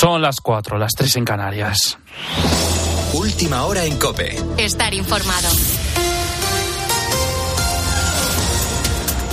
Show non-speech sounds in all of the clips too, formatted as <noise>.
Son las cuatro, las tres en Canarias. Última hora en Cope. Estar informado.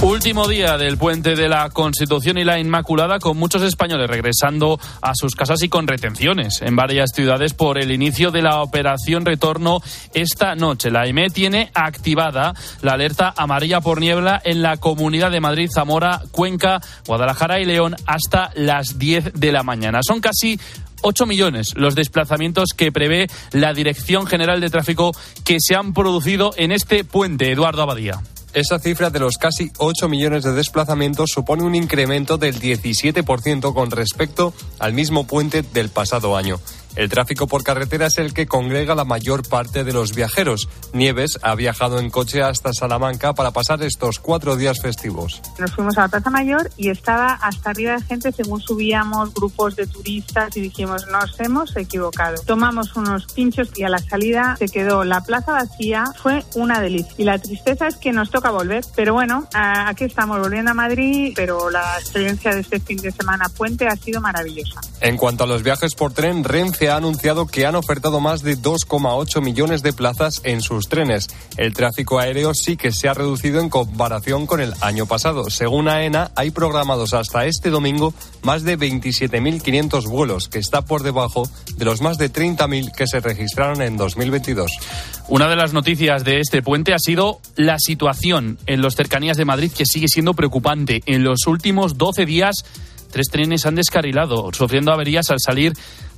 Último día del puente de la Constitución y la Inmaculada con muchos españoles regresando a sus casas y con retenciones en varias ciudades por el inicio de la operación retorno esta noche. La EME tiene activada la alerta amarilla por niebla en la Comunidad de Madrid, Zamora, Cuenca, Guadalajara y León hasta las 10 de la mañana. Son casi 8 millones los desplazamientos que prevé la Dirección General de Tráfico que se han producido en este puente. Eduardo Abadía. Esa cifra de los casi 8 millones de desplazamientos supone un incremento del 17% con respecto al mismo puente del pasado año. El tráfico por carretera es el que congrega la mayor parte de los viajeros. Nieves ha viajado en coche hasta Salamanca para pasar estos cuatro días festivos. Nos fuimos a la Plaza Mayor y estaba hasta arriba de gente según subíamos grupos de turistas y dijimos nos hemos equivocado. Tomamos unos pinchos y a la salida se quedó la plaza vacía. Fue una delicia. Y la tristeza es que nos toca volver. Pero bueno, aquí estamos volviendo a Madrid, pero la experiencia de este fin de semana puente ha sido maravillosa. En cuanto a los viajes por tren, Renfe ha anunciado que han ofertado más de 2,8 millones de plazas en sus trenes. El tráfico aéreo sí que se ha reducido en comparación con el año pasado. Según AENA, hay programados hasta este domingo más de 27.500 vuelos, que está por debajo de los más de 30.000 que se registraron en 2022. Una de las noticias de este puente ha sido la situación en los cercanías de Madrid, que sigue siendo preocupante. En los últimos 12 días, tres trenes han descarrilado, sufriendo averías al salir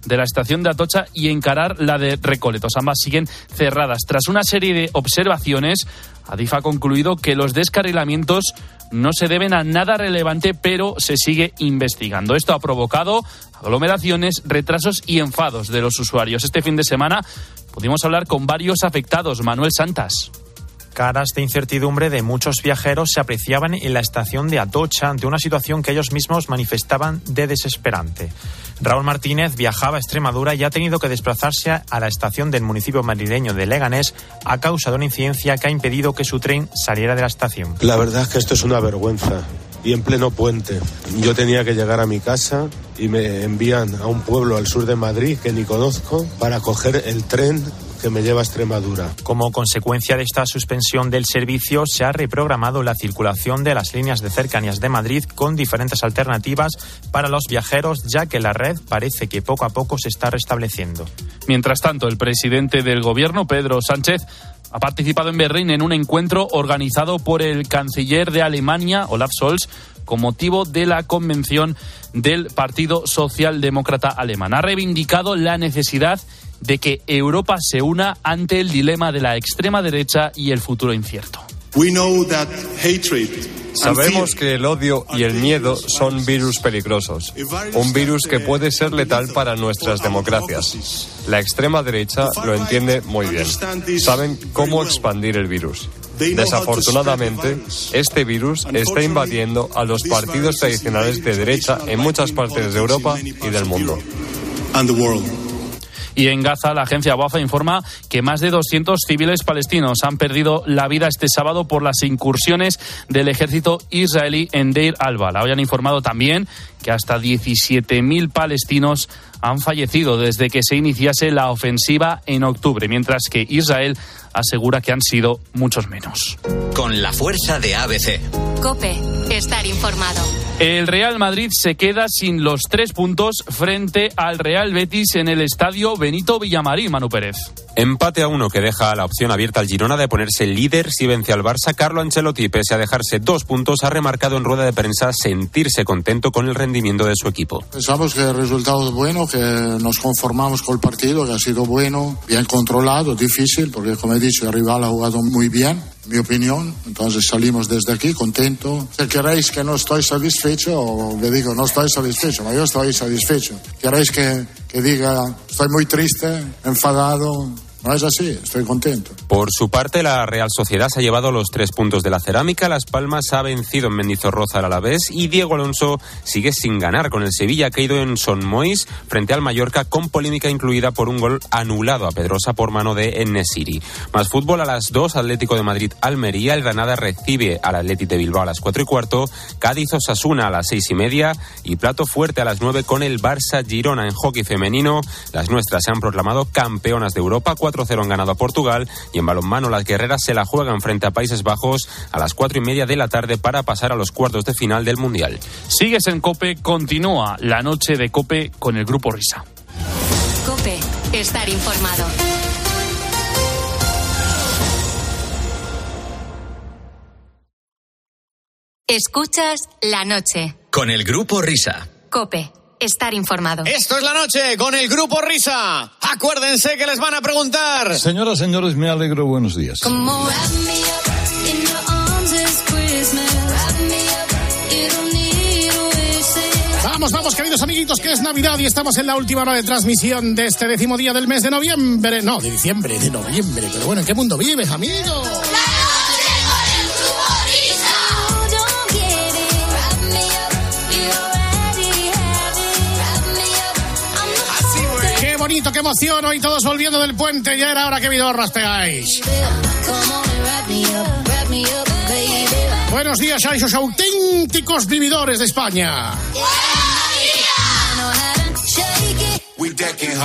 de la estación de Atocha y encarar la de Recoletos. Ambas siguen cerradas. Tras una serie de observaciones, Adif ha concluido que los descarrilamientos no se deben a nada relevante, pero se sigue investigando. Esto ha provocado aglomeraciones, retrasos y enfados de los usuarios. Este fin de semana pudimos hablar con varios afectados. Manuel Santas caras de incertidumbre de muchos viajeros se apreciaban en la estación de Atocha ante una situación que ellos mismos manifestaban de desesperante. Raúl Martínez viajaba a Extremadura y ha tenido que desplazarse a la estación del municipio madrileño de Leganés a causa de una incidencia que ha impedido que su tren saliera de la estación. La verdad es que esto es una vergüenza y en pleno puente. Yo tenía que llegar a mi casa y me envían a un pueblo al sur de Madrid que ni conozco para coger el tren que me lleva a Extremadura. Como consecuencia de esta suspensión del servicio, se ha reprogramado la circulación de las líneas de cercanías de Madrid con diferentes alternativas para los viajeros, ya que la red parece que poco a poco se está restableciendo. Mientras tanto, el presidente del gobierno, Pedro Sánchez, ha participado en Berlín en un encuentro organizado por el canciller de Alemania, Olaf Scholz, con motivo de la convención del Partido Socialdemócrata Alemán. Ha reivindicado la necesidad de que Europa se una ante el dilema de la extrema derecha y el futuro incierto. Sabemos que el odio y el miedo son virus peligrosos, un virus que puede ser letal para nuestras democracias. La extrema derecha lo entiende muy bien. Saben cómo expandir el virus. Desafortunadamente, este virus está invadiendo a los partidos tradicionales de derecha en muchas partes de Europa y del mundo. Y en Gaza, la agencia WAFA informa que más de 200 civiles palestinos han perdido la vida este sábado por las incursiones del ejército israelí en Deir al-Bala. Hoy han informado también que hasta 17.000 palestinos han fallecido desde que se iniciase la ofensiva en octubre, mientras que Israel asegura que han sido muchos menos. Con la fuerza de ABC. Cope, estar informado. El Real Madrid se queda sin los tres puntos frente al Real Betis en el estadio Benito Villamarín, Manu Pérez. Empate a uno que deja la opción abierta al Girona de ponerse líder si vence al Barça. Carlo Ancelotti, pese a dejarse dos puntos, ha remarcado en rueda de prensa sentirse contento con el rendimiento de su equipo. Pensamos que el resultado es bueno, que nos conformamos con el partido, que ha sido bueno, bien controlado, difícil, porque como he dicho, el rival ha jugado muy bien mi opinión. Entonces salimos desde aquí contento. Si queréis que no estoy satisfecho, le digo no estoy satisfecho, pero yo estoy satisfecho. Queréis que, que diga estoy muy triste, enfadado, No es así, estoy contento. Por su parte, la Real Sociedad se ha llevado los tres puntos de la cerámica. Las Palmas ha vencido en Mendizorroza al Alavés y Diego Alonso sigue sin ganar con el Sevilla ha caído en Son Mois frente al Mallorca con polémica incluida por un gol anulado a Pedrosa por mano de Enesiri. Más fútbol a las 2, Atlético de Madrid Almería, el Granada recibe al Atlético de Bilbao a las 4 y cuarto, Cádiz Osasuna a las 6 y media y plato fuerte a las 9 con el Barça Girona en hockey femenino. Las nuestras se han proclamado campeonas de Europa 4-0 han ganado a Portugal y en balonmano las guerreras se la juegan frente a Países Bajos a las cuatro y media de la tarde para pasar a los cuartos de final del Mundial. Sigues en Cope, continúa la noche de Cope con el Grupo Risa. Cope, estar informado. Escuchas la noche. Con el Grupo Risa. Cope, estar informado. Esto es la noche con el Grupo Risa. Acuérdense que les van a preguntar. Señoras, señores, me alegro. Buenos días. Vamos, vamos, queridos amiguitos, que es Navidad y estamos en la última hora de transmisión de este décimo día del mes de noviembre. No, de diciembre, de noviembre. Pero bueno, ¿en qué mundo vives, amigo? Bonito, qué emoción. Hoy todos volviendo del puente. Ya era hora que vidorras pegáis. Buenos días a esos auténticos vividores de España. We decking.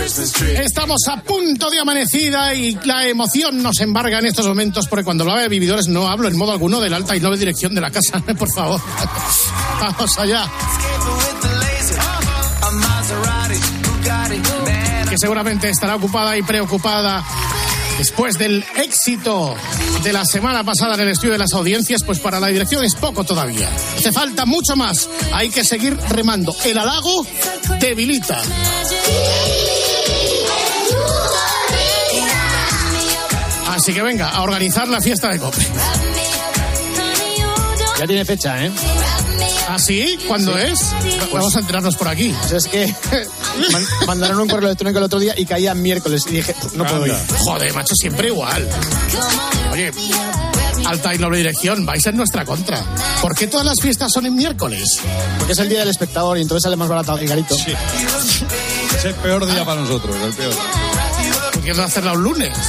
Estamos a punto de amanecida y la emoción nos embarga en estos momentos porque cuando hablo de vividores no hablo en modo alguno de la alta y noble dirección de la casa, <laughs> por favor. Vamos allá. Que seguramente estará ocupada y preocupada después del éxito de la semana pasada en el estudio de las audiencias, pues para la dirección es poco todavía. Hace falta mucho más. Hay que seguir remando. El halago debilita. Así que venga, a organizar la fiesta de COPE. Ya tiene fecha, ¿eh? ¿Ah, sí? ¿Cuándo Sí. es? Vamos a enterarnos por aquí. Pues es que <laughs> man- mandaron un correo electrónico el otro día y caía miércoles y dije, no puedo ir. Joder, macho, siempre igual. Oye, alta y noble dirección, vais en nuestra contra. ¿Por qué todas las fiestas son en miércoles? Porque es el día del espectador y entonces sale más barato el garito. Es el peor día para nosotros, el peor. ¿Por qué no hacerla un lunes? <laughs>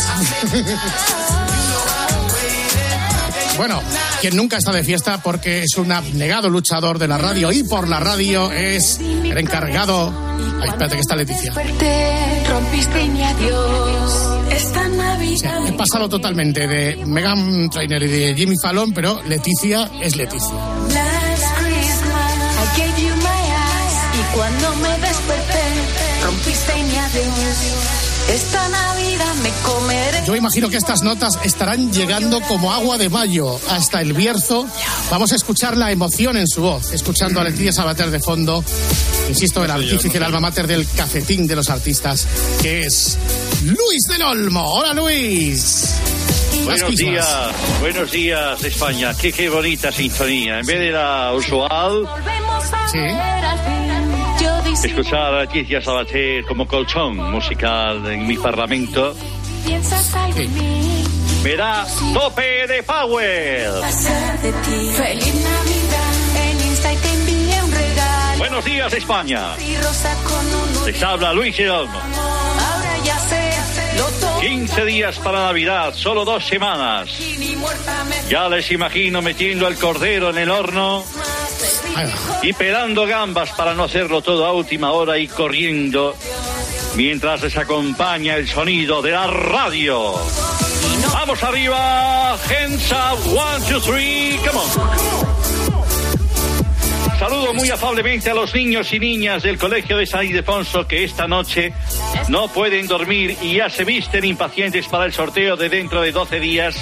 Bueno, quien nunca está de fiesta porque es un abnegado luchador de la radio y por la radio es el encargado. Ay, espérate que está Leticia. he pasado totalmente de Megan Trainer y de Jimmy Fallon, pero Leticia es Leticia. Cuando me desperté, rompiste mi adiós. Esta Navidad me comeré. Yo imagino que estas notas estarán llegando como agua de mayo hasta el Bierzo. Vamos a escuchar la emoción en su voz, escuchando a Leticia Sabater de fondo. Insisto, el artífice, el alma mater del cafetín de los artistas, que es Luis del Olmo. Hola, Luis. Buenos días, buenos días España. Qué, qué bonita sintonía. En vez de la usual, Volvemos escuchar a Leticia Sabater como colchón musical en mi parlamento me da tope de power. Feliz Navidad. Buenos días España. Les habla Luis Hidalgo. Ahora ya sé. Lo tomo. 15 días para Navidad, solo dos semanas. Ya les imagino metiendo el cordero en el horno y pelando gambas para no hacerlo todo a última hora y corriendo mientras les acompaña el sonido de la radio. Vamos arriba, hands up, one, two, three, come on. Saludo muy afablemente a los niños y niñas del Colegio de San Ildefonso que esta noche no pueden dormir y ya se visten impacientes para el sorteo de dentro de 12 días,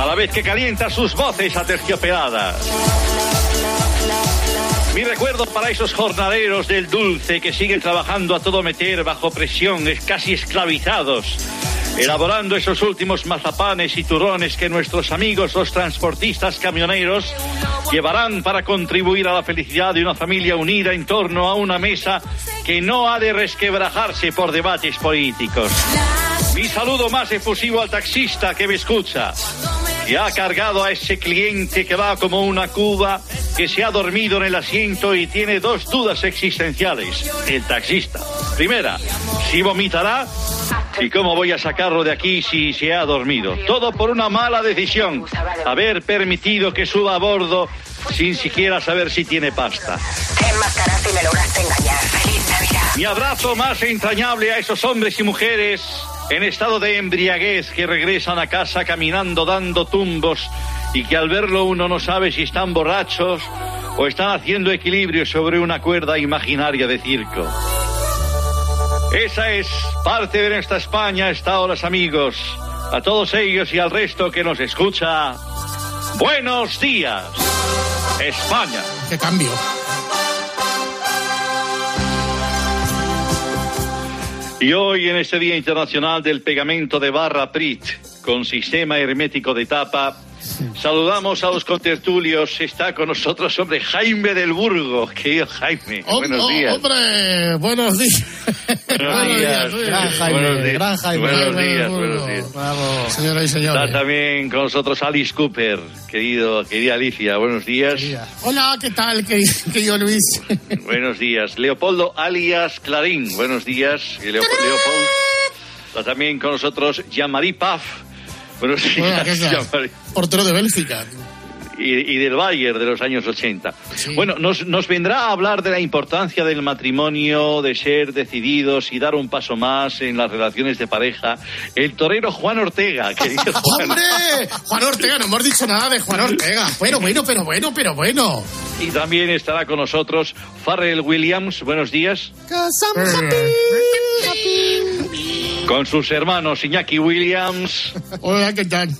a la vez que calientan sus voces aterciopeladas. Mi recuerdo para esos jornaleros del dulce que siguen trabajando a todo meter bajo presión, es casi esclavizados, elaborando esos últimos mazapanes y turrones que nuestros amigos los transportistas camioneros llevarán para contribuir a la felicidad de una familia unida en torno a una mesa que no ha de resquebrajarse por debates políticos. Mi saludo más efusivo al taxista que me escucha, que ha cargado a ese cliente que va como una cuba, que se ha dormido en el asiento y tiene dos dudas existenciales. El taxista. Primera, si vomitará y cómo voy a sacarlo de aquí si se ha dormido. Todo por una mala decisión. Haber permitido que suba a bordo sin siquiera saber si tiene pasta. Te enmascaraste y me lograste engañar. Feliz Navidad. Mi abrazo más entrañable a esos hombres y mujeres en estado de embriaguez que regresan a casa caminando dando tumbos y que al verlo uno no sabe si están borrachos o están haciendo equilibrio sobre una cuerda imaginaria de circo. Esa es parte de nuestra España esta horas amigos. A todos ellos y al resto que nos escucha, buenos días, España. Qué cambio. Y hoy, en este Día Internacional del Pegamento de Barra PRIT, con sistema hermético de tapa, saludamos a los contertulios. Está con nosotros, hombre, Jaime del Burgo. Querido Jaime, Oh, buenos oh, días. Hombre, buenos días. Buenos días. Gran Jaime, Buenos días. gran Jaime. Buenos Jaime días, buenos días. Bravo. Señoras y señores. Está también con nosotros Alice Cooper, querido, querida Alicia. Buenos días. Hola, ¿qué tal, querido, querido Luis? Buenos días. Leopoldo alias Clarín. Buenos días. Leopoldo. Está también con nosotros Jean-Marie Paf. Jean-Marie. Portero de Bélgica. y, y del Bayern de los años 80. Bueno, nos, nos vendrá a hablar de la importancia del matrimonio, de ser decididos y dar un paso más en las relaciones de pareja. El torero Juan Ortega, <laughs> Juan. ¡Hombre! Juan Ortega, no hemos dicho nada de Juan Ortega. Bueno, bueno, pero bueno, pero bueno. Y también estará con nosotros Farrell Williams. Buenos días. Con sus hermanos Iñaki Williams. <laughs> Hola, ¿qué tal?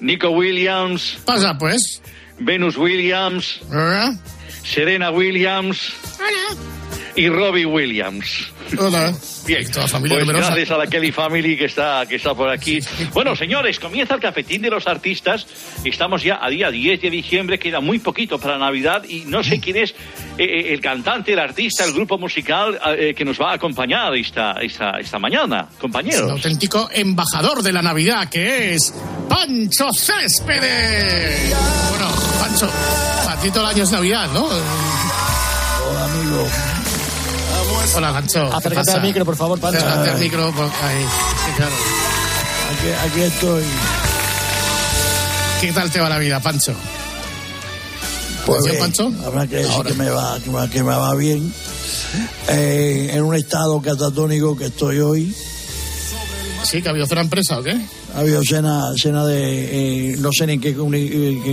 Nico Williams. Pasa, pues. Venus Williams. Serena Williams. Y Robbie Williams. Hola. Bien, Toda familia pues numerosa. gracias a la Kelly Family que está, que está por aquí. Bueno, señores, comienza el cafetín de los artistas. Estamos ya a día 10 de diciembre, queda muy poquito para Navidad y no sé quién es eh, eh, el cantante, el artista, el grupo musical eh, que nos va a acompañar esta, esta, esta mañana, compañeros. auténtico embajador de la Navidad, que es Pancho Céspedes. Bueno, Pancho, para ti todo el año es Navidad, ¿no? Hola, amigo. Hola, Pancho. ¿qué Acércate al micro, por favor, Pancho. Acércate al micro. por- ahí. Sí, claro. Aquí, aquí estoy. ¿Qué tal te va la vida, Pancho? Pues ¿Sí, bien, Pancho? habrá que decir que me va, que me, que me va bien. Eh, en un estado catatónico que estoy hoy. Sí, que ha habido cena empresa, ¿o qué? Ha habido cena, cena de. eh, no sé ni en qué,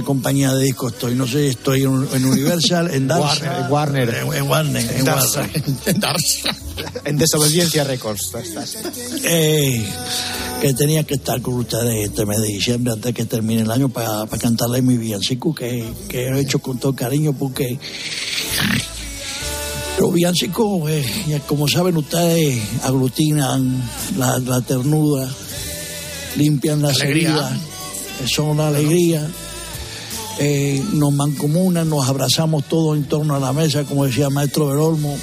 compañía de disco estoy. No sé, estoy en, en Universal, en Darsa. Warner, En, en Warner. En, Darsa. Warner. En Darsa. En Desobediencia Records. Eh, que tenía que estar con ustedes este mes de diciembre antes que termine el año para cantarle mi villancico que, que he hecho con todo cariño porque los villancicos, eh, como saben ustedes, aglutinan la, la ternura, limpian la Alegría. heridas, son la alegría. eh, nos mancomunan, nos abrazamos todos en torno a la mesa, como decía maestro Berolmo,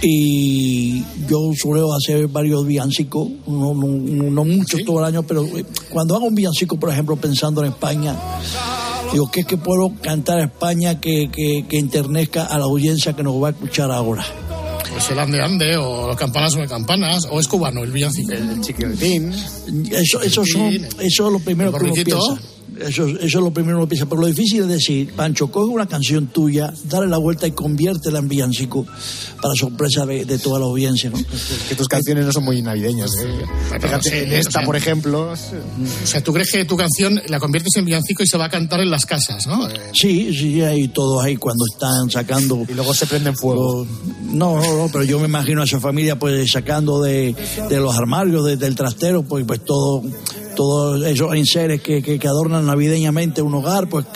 y yo suelo hacer varios villancicos, no, no, no- no muchos todo el año, pero eh, cuando hago un villancico, por ejemplo, pensando en España, digo, ¿qué es que puedo cantar a España que, que, que enternezca a la audiencia que nos va a escuchar ahora? Pues el ande ande, o los campanas sobre campanas, o es cubano el villancico. El chiquitín. Eso, eso, son, eso es lo primero El que uno piensa. Eso, eso es lo primero que uno piensa. Pero lo difícil es decir, Pancho, coge una canción tuya, dale la vuelta y conviértela en villancico para sorpresa de, de toda la audiencia. ¿no? <laughs> Que tus canciones no son muy navideñas. ¿eh? Fíjate, sí, en esta, o sea, por ejemplo. O sea, ¿tú crees que tu canción la conviertes en villancico y se va a cantar en las casas, no? Eh, Sí, sí, hay todos ahí cuando están sacando. Y luego se prenden fuego. No, no, no, pero yo me imagino a esa familia pues sacando de, de los armarios, de- del trastero, pues, pues todo todos esos enseres que, que, adornan navideñamente un hogar, pues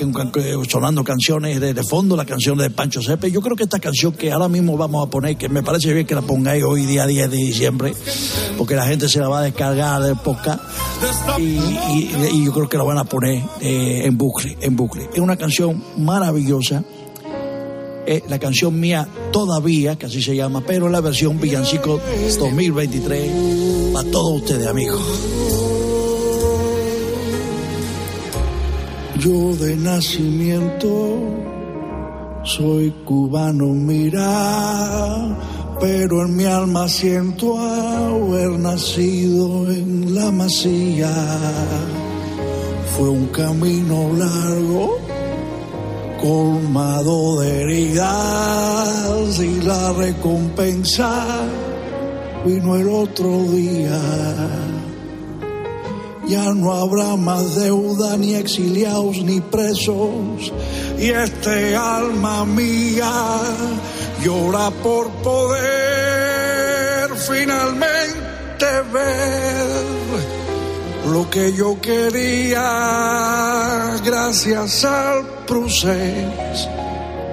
sonando canciones de, fondo, la canción de Pancho Cepe. Yo creo que esta canción que ahora mismo vamos a poner, que me parece bien que la pongáis hoy día 10 de diciembre, porque la gente se la va a descargar del podcast y, yo creo que la van a poner eh, en bucle, en bucle. Es una canción maravillosa. Es la canción mía todavía, que así se llama, pero la versión Villancico 2023 para todos ustedes, amigos. Yo de nacimiento soy cubano, mira, pero en mi alma siento haber nacido en la masía. Fue un camino largo, colmado de heridas y la recompensa vino el otro día. Ya no habrá más deuda, ni exiliados, ni presos. Y este alma mía llora por poder finalmente ver lo que yo quería. Gracias al procés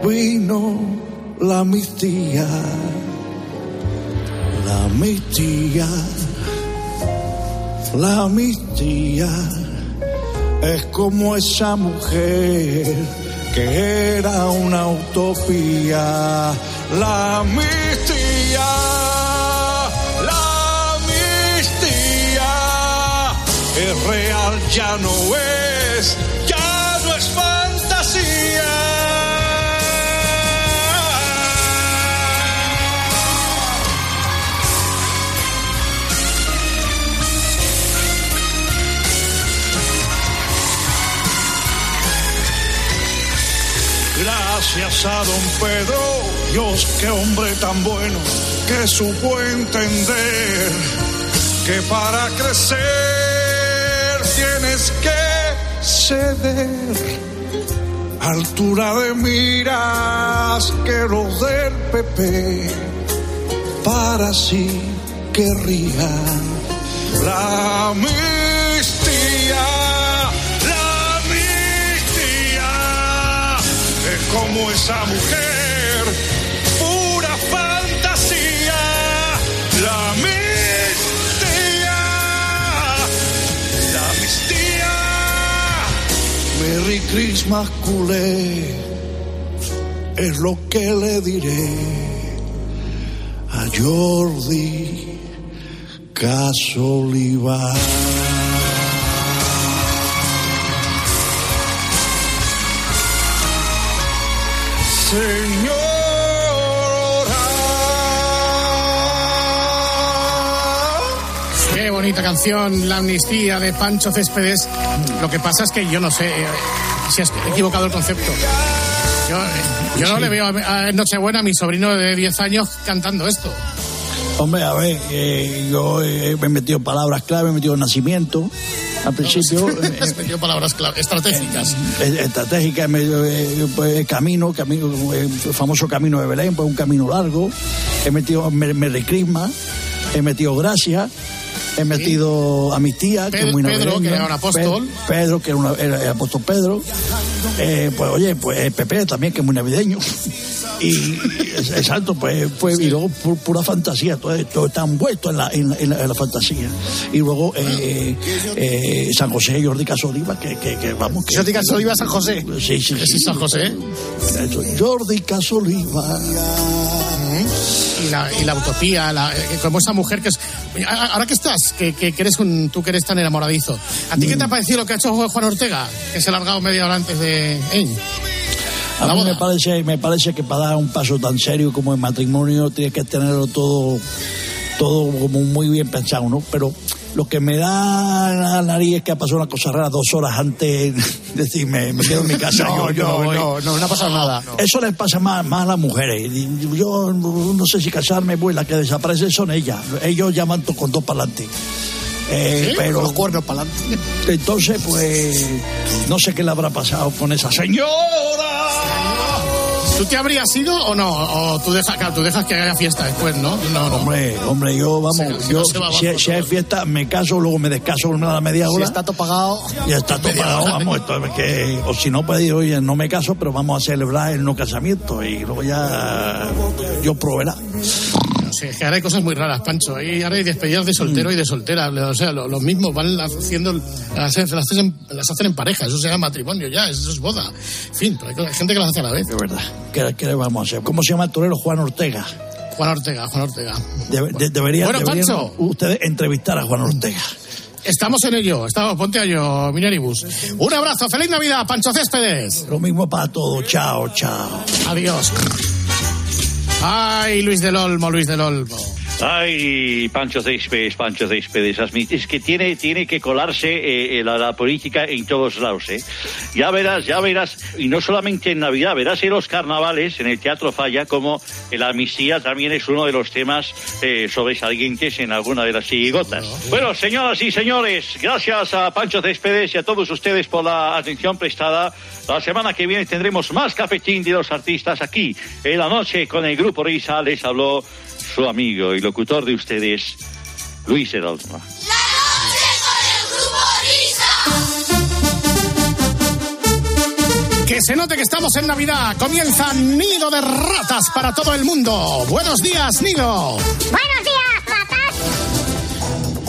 vino la amnistía. La amnistía. La amnistía es como esa mujer que era una utopía. La amnistía, la amnistía es real, ya no es, Gracias a don Pedro, Dios, qué hombre tan bueno, que supo entender que para crecer tienes que ceder. Altura de miras que los del PP para sí querrían la amnistía, como esa mujer, pura fantasía, la amnistía, la amnistía. Merry Christmas, culé, es lo que le diré a Jordi Casoliva. Qué bonita canción, La amnistía de Pancho Céspedes. Lo que pasa es que yo no sé eh, si has equivocado el concepto. Yo, eh, no le veo a, Nochebuena a mi sobrino de 10 años cantando esto. Hombre, a ver, eh, yo me he metido palabras clave, me he metido nacimiento al principio. <laughs> eh, Has metido palabras clave, estratégicas. eh, estratégica, me- eh, pues, camino, camino, eh, el famoso camino de Belén, pues un camino largo. He metido me- Merry Christmas, he metido gracia, he metido amnistía, que Pedro- es muy Pedro, que era un apóstol. Pe- Pedro, que era, una- era el apóstol Pedro. Eh, pues oye, pues eh, Pepe también, que es muy navideño. Y exacto, pues, pues y luego pu- pura fantasía, todo, todo está envuelto en la, en, la- en la- en la fantasía. Y luego eh, eh, San José, Jordi Casoliva, que, que, que vamos. Que, Jordi Casoliva, San José. Sí, sí, sí. es San José. Jordi Casoliva. Y la, y la utopía, la- eh, como esa mujer que es... Ahora que estás, que, que, que eres un, tú que eres tan enamoradizo, ¿a ti qué te ha parecido lo que ha hecho Juan Ortega? Que se ha largado media hora antes de... A mí me parece, me parece que para dar un paso tan serio como el matrimonio tienes que tenerlo todo, todo como muy bien pensado, ¿no? Pero lo que me da la nariz es que ha pasado una cosa rara dos horas antes de decir me, me quedo en mi casa. No, yo, yo no, voy. no, no, no ha pasado nada. Eso les pasa más, más a las mujeres. Yo no sé si casarme, pues las que desaparecen son ellas. Ellos llaman con dos para adelante. Eh, ¿Sí? pero los cuernos para adelante. entonces, pues, no sé qué le habrá pasado con esa señora. ¿Tú te habrías ido o no? O tú dejas, claro, tú dejas que haya fiesta después, ¿no? No, no. Hombre, hombre, yo, vamos, Sí, yo, va si, si hay fiesta, me caso, luego me descaso una media Si hora. está todo pagado. Ya está todo pagado, vamos, esto es que, o si no, pues digo, oye, no me caso, pero vamos a celebrar el no casamiento y luego ya yo proveerá. Es que ahora hay cosas muy raras, Pancho. Y ahora hay despedidas de soltero y de soltera. O sea, lo- los mismos van haciendo, las, las hacen, las hacen en pareja. Eso se llama matrimonio ya, eso es boda. En fin, pero hay gente que las hace a la vez. De verdad. ¿Qué, vamos a hacer? ¿Cómo se llama el torero? Juan Ortega. Juan Ortega, Juan Ortega. Debe- de- debería, Bueno, deberían Pancho. ustedes entrevistar a Juan Ortega. Estamos en ello, estamos, ponte a ello, Mineribus. Un abrazo, feliz Navidad, Pancho Céspedes. Lo mismo para todos. Chao, chao. Adiós. Ay, Luis del Olmo, Luis del Olmo. Ay, Pancho Céspedes, Pancho Céspedes, es que tiene, tiene que colarse eh, la, la política en todos lados, ¿eh? Ya verás, ya verás, y no solamente en Navidad, verás en los carnavales, en el Teatro Falla, como la amnistía también es uno de los temas eh, sobresalientes en alguna de las chirigotas. Bueno, señoras y señores, gracias a Pancho Céspedes y a todos ustedes por la atención prestada. La semana que viene tendremos más cafetín de los artistas aquí, en la noche con el Grupo Risa, les habló su amigo y locutor de ustedes, Luis Herolmo. Que se note que estamos en Navidad. Comienza Nido de Ratas para todo el mundo. Buenos días, Nido. Buenos días, ratas.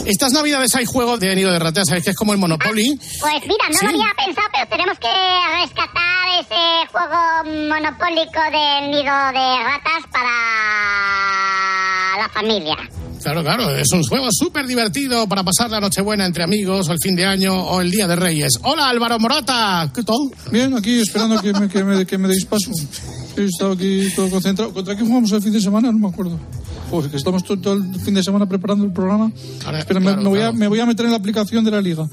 Estas Navidades hay juego de Nido de Ratas, ¿sabes? Que es como el Monopoly. Pues mira, no Sí. lo había pensado, pero tenemos que rescatar ese juego monopólico del nido de ratas para familia. Claro, claro, es un juego súper divertido para pasar la Nochebuena entre amigos, o el fin de año, o el Día de Reyes. Hola, Álvaro Morata. ¿Qué tal? Bien, aquí esperando que me, que me, que me deis paso. He estado aquí todo concentrado. ¿Contra quién jugamos el fin de semana? No me acuerdo. Pues que estamos todo, todo el fin de semana preparando el programa. Espera, me- claro, me, voy claro. A, me voy a meter en la aplicación de la liga.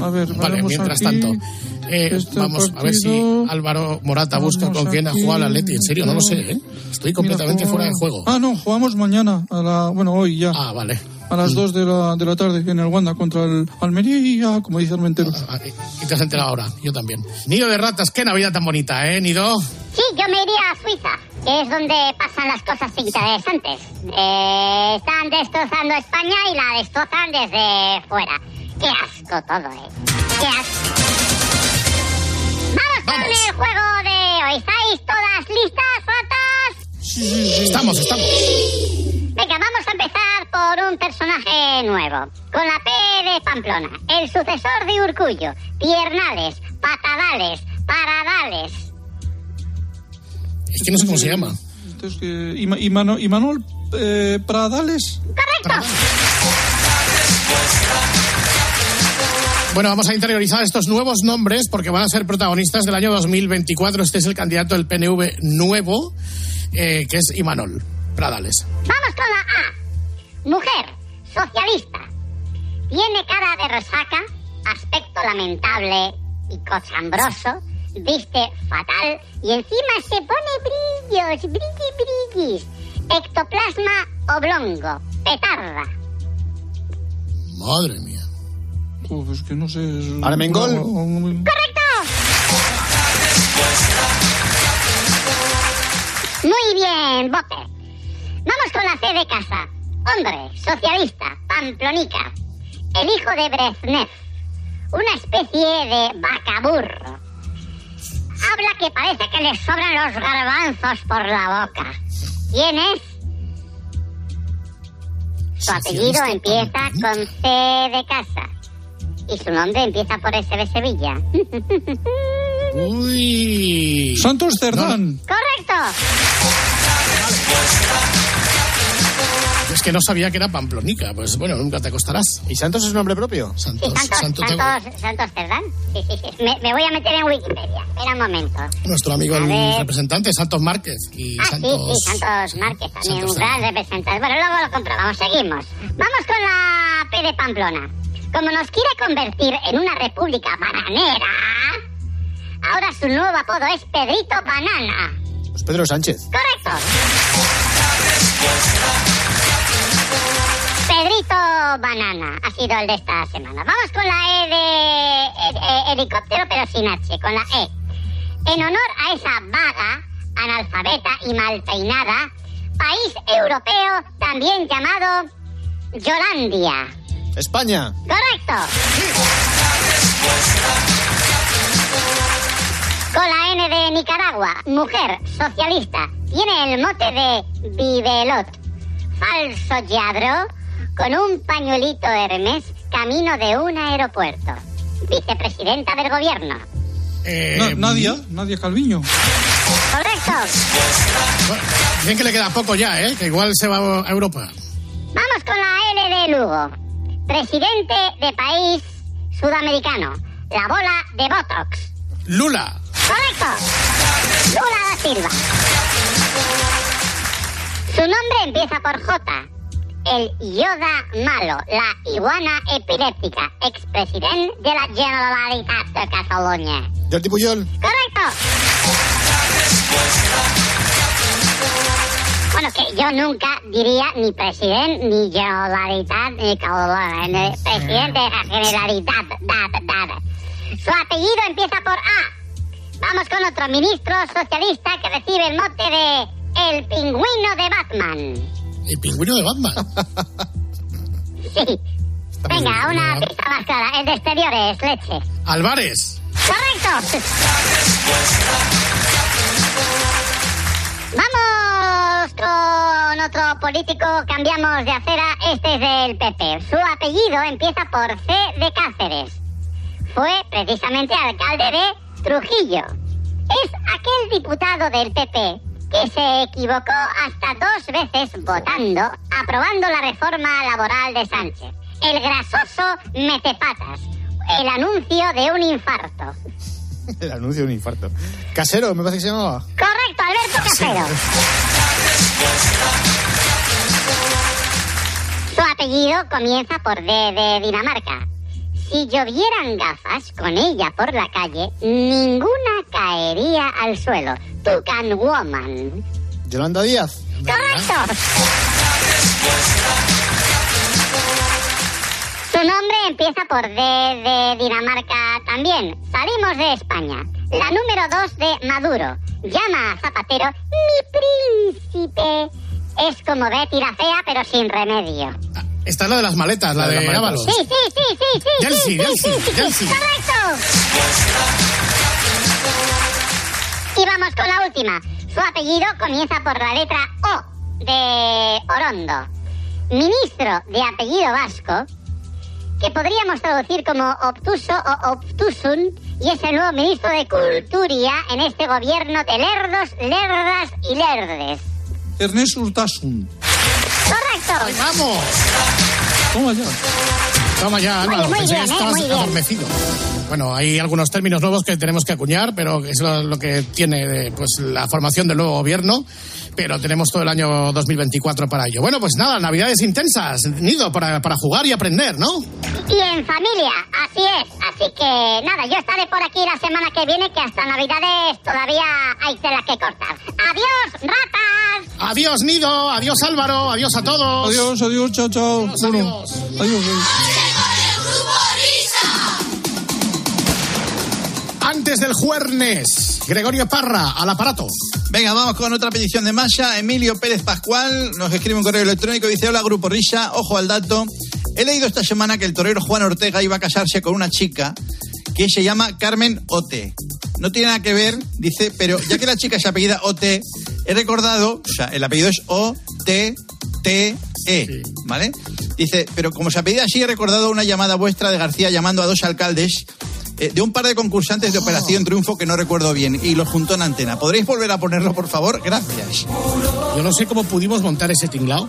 A ver, Vale, mientras aquí. tanto, eh, Este vamos a ver si partido. Álvaro Morata busca con quién ha jugado al Atleti. En serio, no lo sé, ¿eh? Estoy completamente Mira, fuera de juego. Ah, no, jugamos mañana. A la, bueno, hoy ya. Ah, vale. A las 2 de la, de la tarde en el Wanda contra el Almería, como dice Armentero. Ah, Y te has enterado ahora, yo también. Nido de ratas, qué Navidad tan bonita, ¿eh, Nido? Sí, yo me iría a Suiza, que es donde pasan las cosas interesantes. Eh, están destrozando España y la destrozan desde fuera. Qué asco todo, ¿eh? Qué asco. Vamos, con el juego de hoy. ¿Estáis todas listas, ratas? Estamos, estamos. Venga, vamos a empezar por un personaje nuevo. Con la P de Pamplona, el sucesor de Urcullo. Piernales, patadales, paradales. Es que no sé cómo se llama. Entonces, que, y, Ma- y Mano- y Manuel eh, Pradales. ¡Correcto! Bueno, vamos a interiorizar estos nuevos nombres porque van a ser protagonistas del año 2024. Este es el candidato del PNV nuevo, eh, que es Imanol Pradales. Vamos con la A. Mujer, socialista. Tiene cara de resaca, aspecto lamentable y cochambroso, viste fatal y encima se pone brillos, brilli, brillis. Ectoplasma oblongo, petarda. Madre mía. Uf, es que no sé. es- Armengol. ¡Correcto! Muy bien, bote. Vamos con la C de casa. Hombre, socialista, pamplonica. El hijo de Brezhnev. Una especie de vacaburro. Habla que parece que le sobran los garbanzos por la boca. ¿Quién es? Su apellido empieza con C de casa. Y su nombre empieza por S de Sevilla. <laughs> Uy. Santos Cerdán. ¡Correcto! Es que no sabía que era Pamplonica. Pues bueno, nunca te acostarás. ¿Y Santos es un nombre propio? Sí, Santos, Santos, Santos Santos, Santos Cerdán. Sí, sí, sí. Me, me voy a meter en Wikipedia. Espera un momento. Nuestro amigo el representante, Santos Márquez. Y Ah, Santos... sí, sí, Santos Márquez también, Santos un gran representante. Bueno, luego lo comprobamos, seguimos. Vamos con la P de Pamplona. Como nos quiere convertir en una república bananera, ahora su nuevo apodo es Pedrito Banana. Pues Pedro Sánchez. Correcto. Pedrito Banana ha sido el de esta semana. Vamos con la E de helicóptero, pero sin H, con la E. En honor a esa vaga, analfabeta y mal peinada, país europeo también llamado Yolandia. España. Correcto. Con la N de Nicaragua, mujer socialista, tiene el mote de Vivelot. Falso lladro, con un pañuelito Hermes, camino de un aeropuerto. Vicepresidenta del gobierno. Eh, Na- Nadia, Nadia Calviño. Correcto. Dicen que le queda poco ya, ¿eh? Que igual se va a Europa. Vamos con la L de Lugo. Presidente de país sudamericano. La bola de Botox. Lula. Correcto. Lula da Silva. Su nombre empieza por J. El Yoda Malo, la iguana epiléptica, expresidente de la Generalitat de Cataluña. Jordi Puyol. Correcto. Bueno, que yo nunca diría ni presidente, ni Generalitat, ni Cataluña. ni Presidente de la Generalitat. da, da, da. Su apellido empieza por A. Vamos con otro ministro socialista que recibe el mote de El Pingüino de Batman. El pingüino de Batman. Sí. Venga, una pista más clara. El de exteriores, leche. Álvarez. ¡Correcto! Vamos con otro político, cambiamos de acera, este es del PP. Su apellido empieza por C de Cáceres. Fue precisamente alcalde de Trujillo. Es aquel diputado del PP que se equivocó hasta dos veces votando, aprobando la reforma laboral de Sánchez. El grasoso metepatas. El anuncio de un infarto. <laughs> El anuncio de un infarto. Casero, me parece que se llamaba. Correcto, Alberto Casero. Su apellido comienza por D de Dinamarca. Si llovieran gafas con ella por la calle, ninguna caería al suelo. Tucan Woman. Yolanda Díaz. ¡Correcto! Su nombre empieza por D de Dinamarca también. Salimos de España. La número dos de Maduro. Llama a Zapatero mi príncipe. Es como Betty la fea, pero sin remedio. Esta es la de las maletas, la, La de de. Ábalos. Sí, sí, sí, sí, sí. Yeltsin, sí, sí, Yeltsin, sí, sí. Correcto. Y vamos con la última. Su apellido comienza por la letra O de Orondo. Ministro de apellido vasco, que podríamos traducir como obtuso o obtusun, y es el nuevo ministro de Culturia en este gobierno de lerdos, lerdas y lerdes. Ernest Urtasun. ¡Correcto! ¡Vamos! Toma ya. Toma ya, Muy Álvaro. muy bien, ¿eh? Muy bien. adormecido. Bueno, hay algunos términos nuevos que tenemos que acuñar, pero es lo, lo que tiene eh, pues la formación del nuevo gobierno. Pero tenemos todo el año 2024 para ello. Bueno, pues nada, navidades intensas, Nido, para, para jugar y aprender, ¿no? Y en familia, así es. Así que nada, yo estaré por aquí la semana que viene, que hasta Navidades todavía hay tela que cortar. ¡Adiós, ratas! Adiós, Nido, adiós, Álvaro, adiós a todos. Adiós, adiós, chao, chao. Bueno, adiós. adiós. Antes del jueves, Gregorio Parra, al aparato. Venga, vamos con otra petición de Masha. Emilio Pérez Pascual nos escribe un correo electrónico y dice, hola Grupo Risa, ojo al dato. He leído esta semana que el torero Juan Ortega iba a casarse con una chica que se llama Carmen Ote. No tiene nada que ver, dice, pero ya que la chica se apellida Ote, he recordado, o sea, el apellido es O-T-T-E, ¿vale? Dice, pero como se apellida así, he recordado una llamada vuestra de García llamando a dos alcaldes eh, de un par de concursantes de Operación Triunfo que no recuerdo bien y los juntó en antena. ¿Podréis volver a ponerlo, por favor? Gracias. Yo no sé cómo pudimos montar ese tinglao.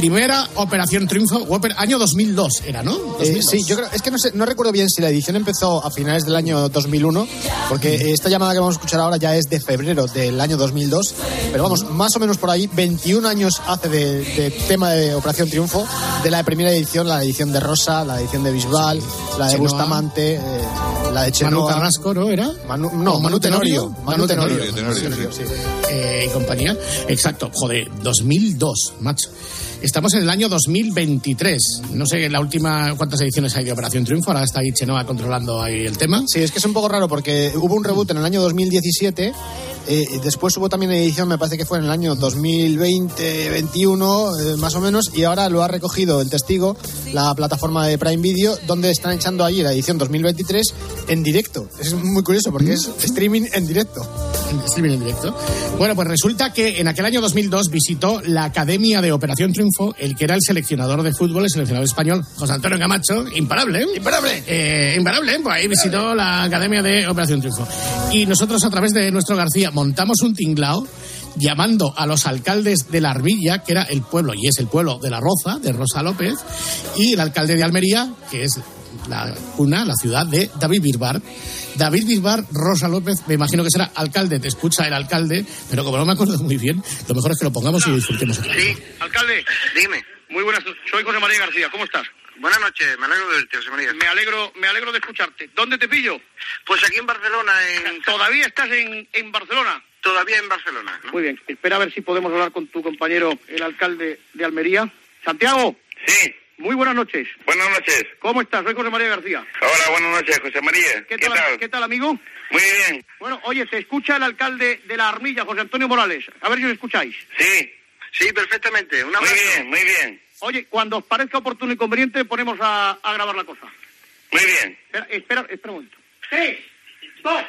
Primera Operación Triunfo, año 2002 era, ¿no? Eh, 2002. sí, yo creo, es que no, sé, no recuerdo bien si la edición empezó a finales del año 2001, porque esta llamada que vamos a escuchar ahora ya es de febrero del año 2002, pero vamos, más o menos por ahí, 21 años hace de, de tema de Operación Triunfo, de la primera edición, la edición de Rosa, la edición de Bisbal, la de Chenoa. Bustamante, eh, la de Chenoa. Manu Carrasco, ¿no era? Manu- no, ¿O Manu Tenorio. Manu Tenorio. Tenorio, Tenorio, sí. Eh, y compañía. Exacto, joder, 2002, macho. Estamos en el año 2023. No sé la última cuántas ediciones hay de Operación Triunfo. Ahora está ahí Chenoa controlando ahí el tema. Sí, es que es un poco raro porque hubo un reboot en el año 2017 Eh, después hubo también edición, me parece que fue en el año 2020-21, eh, más o menos, y ahora lo ha recogido el testigo, la plataforma de Prime Video, donde están echando allí la edición 2023 en directo. Es muy curioso porque es streaming en directo. Streaming en directo. Bueno, pues resulta que en aquel año 2002 visitó la Academia de Operación Triunfo, el que era el seleccionador de fútbol, el seleccionador español, José Antonio Camacho, imparable. ¿eh? Imparable. Eh, imparable, pues ahí visitó la Academia de Operación Triunfo. Y nosotros, a través de nuestro García, montamos un tinglao llamando a los alcaldes de la Armilla, que era el pueblo, y es el pueblo de La Roza, de Rosa López, y el alcalde de Almería, que es la cuna, la ciudad de David Bisbar. David Bisbar, Rosa López, me imagino que será alcalde, te escucha el alcalde, pero como no me acuerdo muy bien, lo mejor es que lo pongamos y disfrutemos. Sí, alcalde. Dime. Muy buenas, soy José María García, ¿cómo estás? Buenas noches, me alegro de verte, José María. Me alegro, me alegro de escucharte. ¿Dónde te pillo? Pues aquí en Barcelona, en... ¿Todavía estás en, en Barcelona? Todavía en Barcelona. ¿no? Muy bien, espera a ver si podemos hablar con tu compañero, el alcalde de Almería. Santiago. Sí. Muy buenas noches. Buenas noches. ¿Cómo estás? Soy José María García. Hola, buenas noches, José María. ¿Qué tal, ¿Qué tal, amigo? Muy bien. Bueno, oye, te escucha el alcalde de la Armilla, José Antonio Morales. A ver si os escucháis. Sí, sí, perfectamente. Un abrazo. Muy bien, muy bien. Oye, cuando os parezca oportuno y conveniente, ponemos a, a grabar la cosa. Muy bien. Espera, espera, espera un momento. Tres, dos,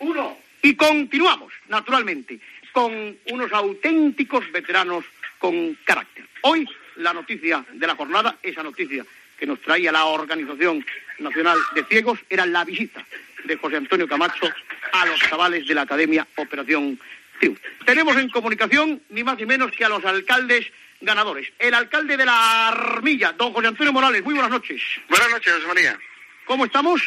uno. Y continuamos, naturalmente, con unos auténticos veteranos con carácter. Hoy, la noticia de la jornada, esa noticia que nos traía la Organización Nacional de Ciegos, era la visita de José Antonio Camacho a los chavales de la Academia Operación Triunfo. Tenemos en comunicación ni más ni menos que a los alcaldes ganadores. El alcalde de la Armilla, don José Antonio Morales, muy buenas noches. Buenas noches, José María. ¿Cómo estamos?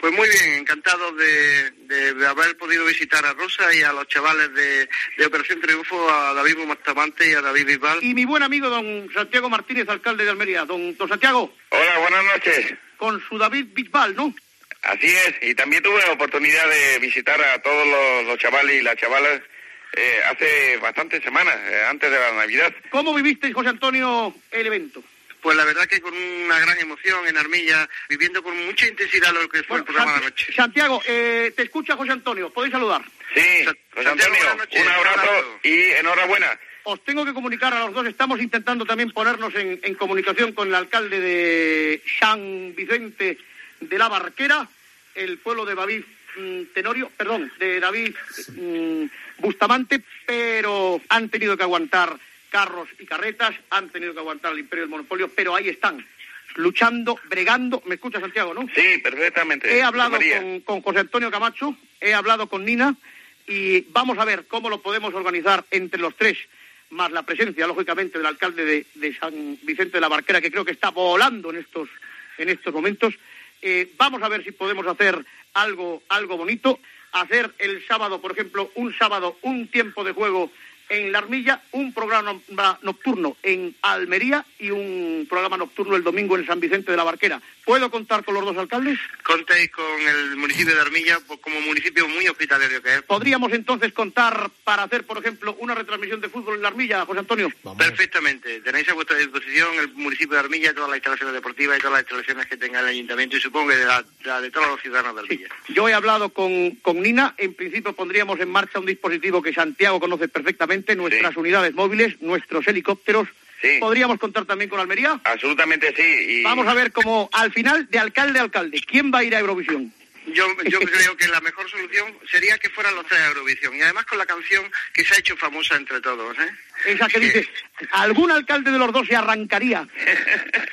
Pues muy bien, encantado de, de- de haber podido visitar a Rosa y a los chavales de, de Operación Triunfo, a David Bustamante y a David Bisbal. Y mi buen amigo don Santiago Martínez, alcalde de Almería. Don, don Santiago, Hola, buenas noches. con su David Bisbal, ¿no? Así es, y también tuve la oportunidad de visitar a todos los, los chavales y las chavalas eh, hace bastantes semanas, eh, antes de la Navidad. ¿Cómo vivisteis, José Antonio, el evento? Pues la verdad que con una gran emoción en Armilla, viviendo con mucha intensidad lo que fue el programa de la noche. Santiago, eh, te escucha José Antonio, podéis saludar. Sí, José Antonio, un abrazo y enhorabuena. Os tengo que comunicar a los dos, estamos intentando también ponernos en, en comunicación con el alcalde de San Vicente de la Barquera, el pueblo de mm, Tenorio, perdón, de David mm, Bustamante, pero han tenido que aguantar carros y carretas, han tenido que aguantar el imperio del monopolio, pero ahí están, luchando, bregando. ¿Me escucha Santiago, no? Sí, perfectamente. He hablado con José Antonio Camacho, he hablado con Nina y vamos a ver cómo lo podemos organizar entre los tres, más la presencia, lógicamente, del alcalde de, de San Vicente de la Barquera, que creo que está volando en estos, en estos momentos. Eh, vamos a ver si podemos hacer algo, algo bonito, hacer el sábado, por ejemplo, un sábado, un tiempo de juego en La Armilla, un programa nocturno en Almería y un programa nocturno el domingo en San Vicente de la Barquera. ¿Puedo contar con los dos alcaldes? Contéis con el municipio de Armilla pues, como municipio muy hospitalario que es. ¿Podríamos entonces contar para hacer, por ejemplo, una retransmisión de fútbol en La Armilla, José Antonio? Perfectamente. Tenéis a vuestra disposición el municipio de Armilla, todas las instalaciones deportivas y todas las instalaciones que tenga el ayuntamiento y supongo que de, la- de la- de todos los ciudadanos de Armilla. Yo he hablado con, con Nina, en principio pondríamos en marcha un dispositivo que Santiago conoce perfectamente, nuestras unidades móviles, nuestros helicópteros. ¿Podríamos contar también con Almería? Absolutamente sí. Y Vamos a ver cómo al final de alcalde a alcalde, ¿quién va a ir a Eurovisión? Yo, yo <laughs> creo que la mejor solución sería que fueran los tres a Eurovisión y además con la canción que se ha hecho famosa entre todos. ¿eh? Esa que dice, algún alcalde de los dos se arrancaría. <laughs>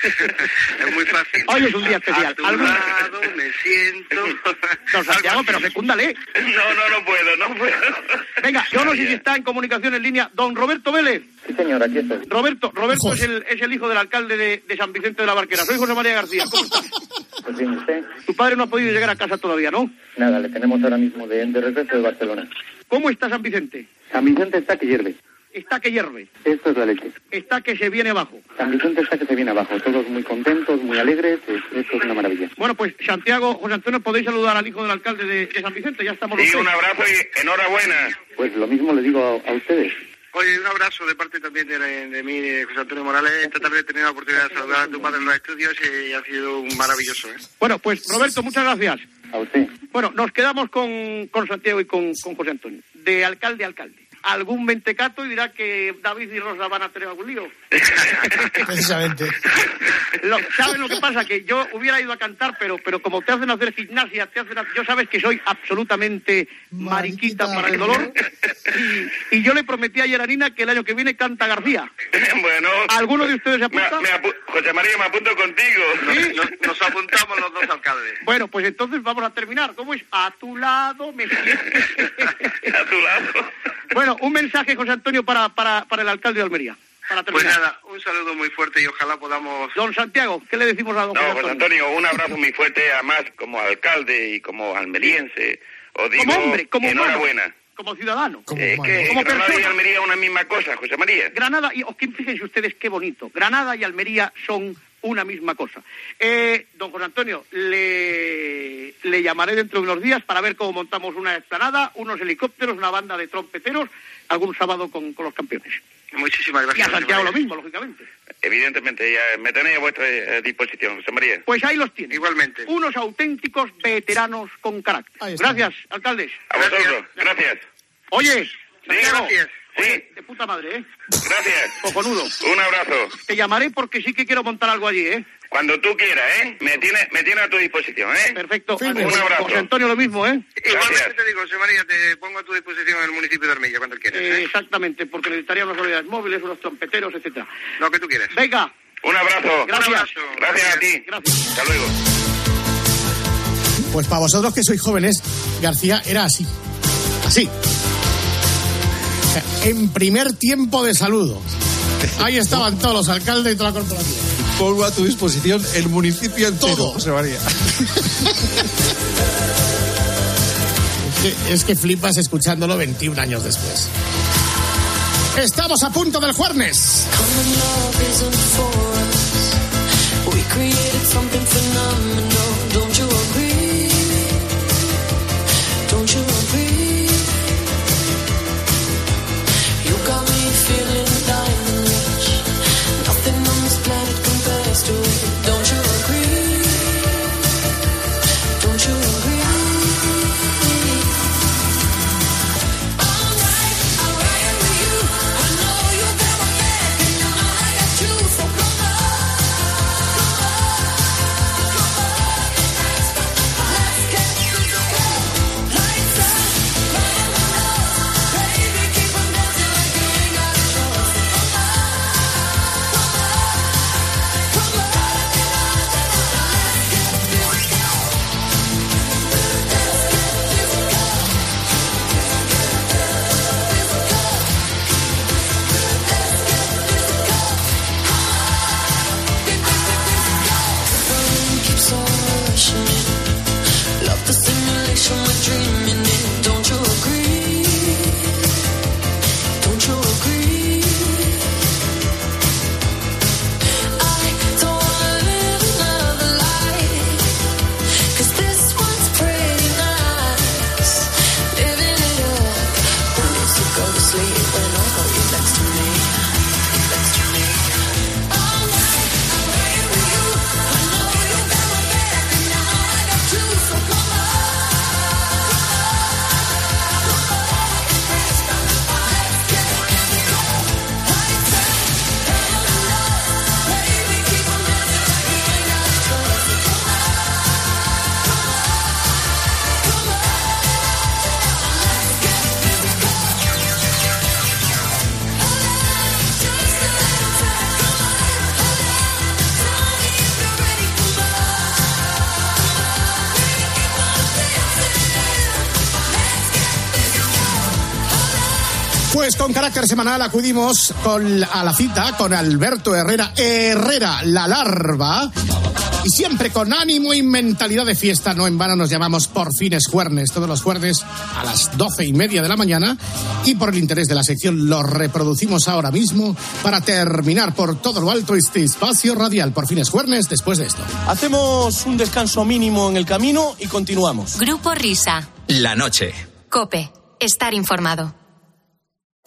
Es muy fácil. Hoy es un día especial. A tu ¿Algún- lado me siento. <laughs> Don Santiago, pero fecúndale. No, no, no puedo, no puedo. Venga, yo no sé si está en comunicación en línea. Don Roberto Vélez. Sí, señor, aquí estoy. Roberto, Roberto es el, es el hijo del alcalde de, de San Vicente de la Barquera. Soy José María García. ¿Cómo está? Pues bien, usted. Tu padre no ha podido llegar a casa todavía, ¿no? Nada, le tenemos ahora mismo de, de regreso de Barcelona. ¿Cómo está San Vicente? San Vicente está que hierve. Está que hierve. Esto es la leche. Está que se viene abajo. San Vicente está que se viene abajo. Todos muy contentos, muy alegres. es- esto es una maravilla. Bueno, pues Santiago, José Antonio, podéis saludar al hijo del alcalde de, de San Vicente. Ya estamos los Sí, un abrazo y enhorabuena. Pues lo mismo le digo a, a ustedes. Oye, un abrazo de parte también de, de mí, de José Antonio Morales. Esta tarde he tenido la oportunidad de saludar a tu padre en los estudios y ha sido un maravilloso. ¿eh? Bueno, pues Roberto, muchas gracias. A usted. Bueno, nos quedamos con, con Santiago y con, con José Antonio. de alcalde a alcalde. Algún mentecato y dirá que David y Rosa van a tener algún lío. <laughs> Precisamente. Lo- ¿Saben lo que pasa? Que yo hubiera ido a cantar, pero, pero como te hacen hacer gimnasia, te hacen hacer- yo sabes que soy absolutamente mariquita para el dolor. Y, y yo le prometí ayer a Nina que el año que viene canta García. <laughs> Bueno. ¿Alguno de ustedes se apunta? Me- me apu- José María, me apunto contigo. ¿Sí? <laughs> Nos, nos apuntamos los dos alcaldes. Bueno, pues entonces vamos a terminar. ¿Cómo es? A tu lado me A tu lado. Bueno, un mensaje, José Antonio, para, para, para el alcalde de Almería. Para Pues terminar. nada, un saludo muy fuerte y ojalá podamos... Don Santiago, ¿qué le decimos a don No, José Antonio? Antonio, un abrazo muy fuerte, además como alcalde y como almeriense. Os digo, Como hombre, como humano, enhorabuena. como ciudadano. Es que como Granada y persona. Almería es una misma cosa, José María. Granada y oh, fíjense ustedes qué bonito. Granada y Almería son una misma cosa. Eh, don José Antonio, le, le llamaré dentro de unos días para ver cómo montamos una explanada, unos helicópteros, una banda de trompeteros, algún sábado con, con los campeones. Muchísimas Y gracias. a José Santiago lo mismo, lógicamente. Evidentemente, ya me tenéis a vuestra eh, disposición, José María. Pues ahí los tiene. Igualmente. Unos auténticos veteranos con carácter. Gracias, alcaldes. A vosotros, gracias. Oye, Santiago, gracias. Oye, de puta madre, ¿eh? Gracias. Cojonudo. Un abrazo. Te llamaré porque sí que quiero montar algo allí, ¿eh? Cuando tú quieras, ¿eh? Me tienes me tiene a tu disposición, ¿eh? Perfecto. Un abrazo. José Antonio lo mismo, ¿eh? Igualmente te digo, José María, te pongo a tu disposición en el municipio de Armilla cuando quieras. Eh, exactamente, porque necesitaría unas unidades móviles, unos trompeteros, etcétera. Lo que tú quieras. Venga. Un abrazo. Gracias. Un abrazo. Gracias a ti. Hasta luego. Pues para vosotros que sois jóvenes, García era así. Así. En primer tiempo de saludo. Ahí estaban todos los alcaldes y toda la corporación. Pongo a tu disposición el municipio entero, Todo. José María. Es que, es que flipas escuchándolo 21 años después. Estamos a punto del jueves. Semanal acudimos con, a la cita con Alberto Herrera, Herrera, la larva. Y siempre con ánimo y mentalidad de fiesta, no en vano nos llamamos Por Fines Juernes, todos los jueves a las doce y media de la mañana. Y por el interés de la sección lo reproducimos ahora mismo para terminar por todo lo alto este espacio radial Por Fines Juernes después de esto. Hacemos un descanso mínimo en el camino y continuamos. Grupo Risa. La noche. Cope. Estar informado.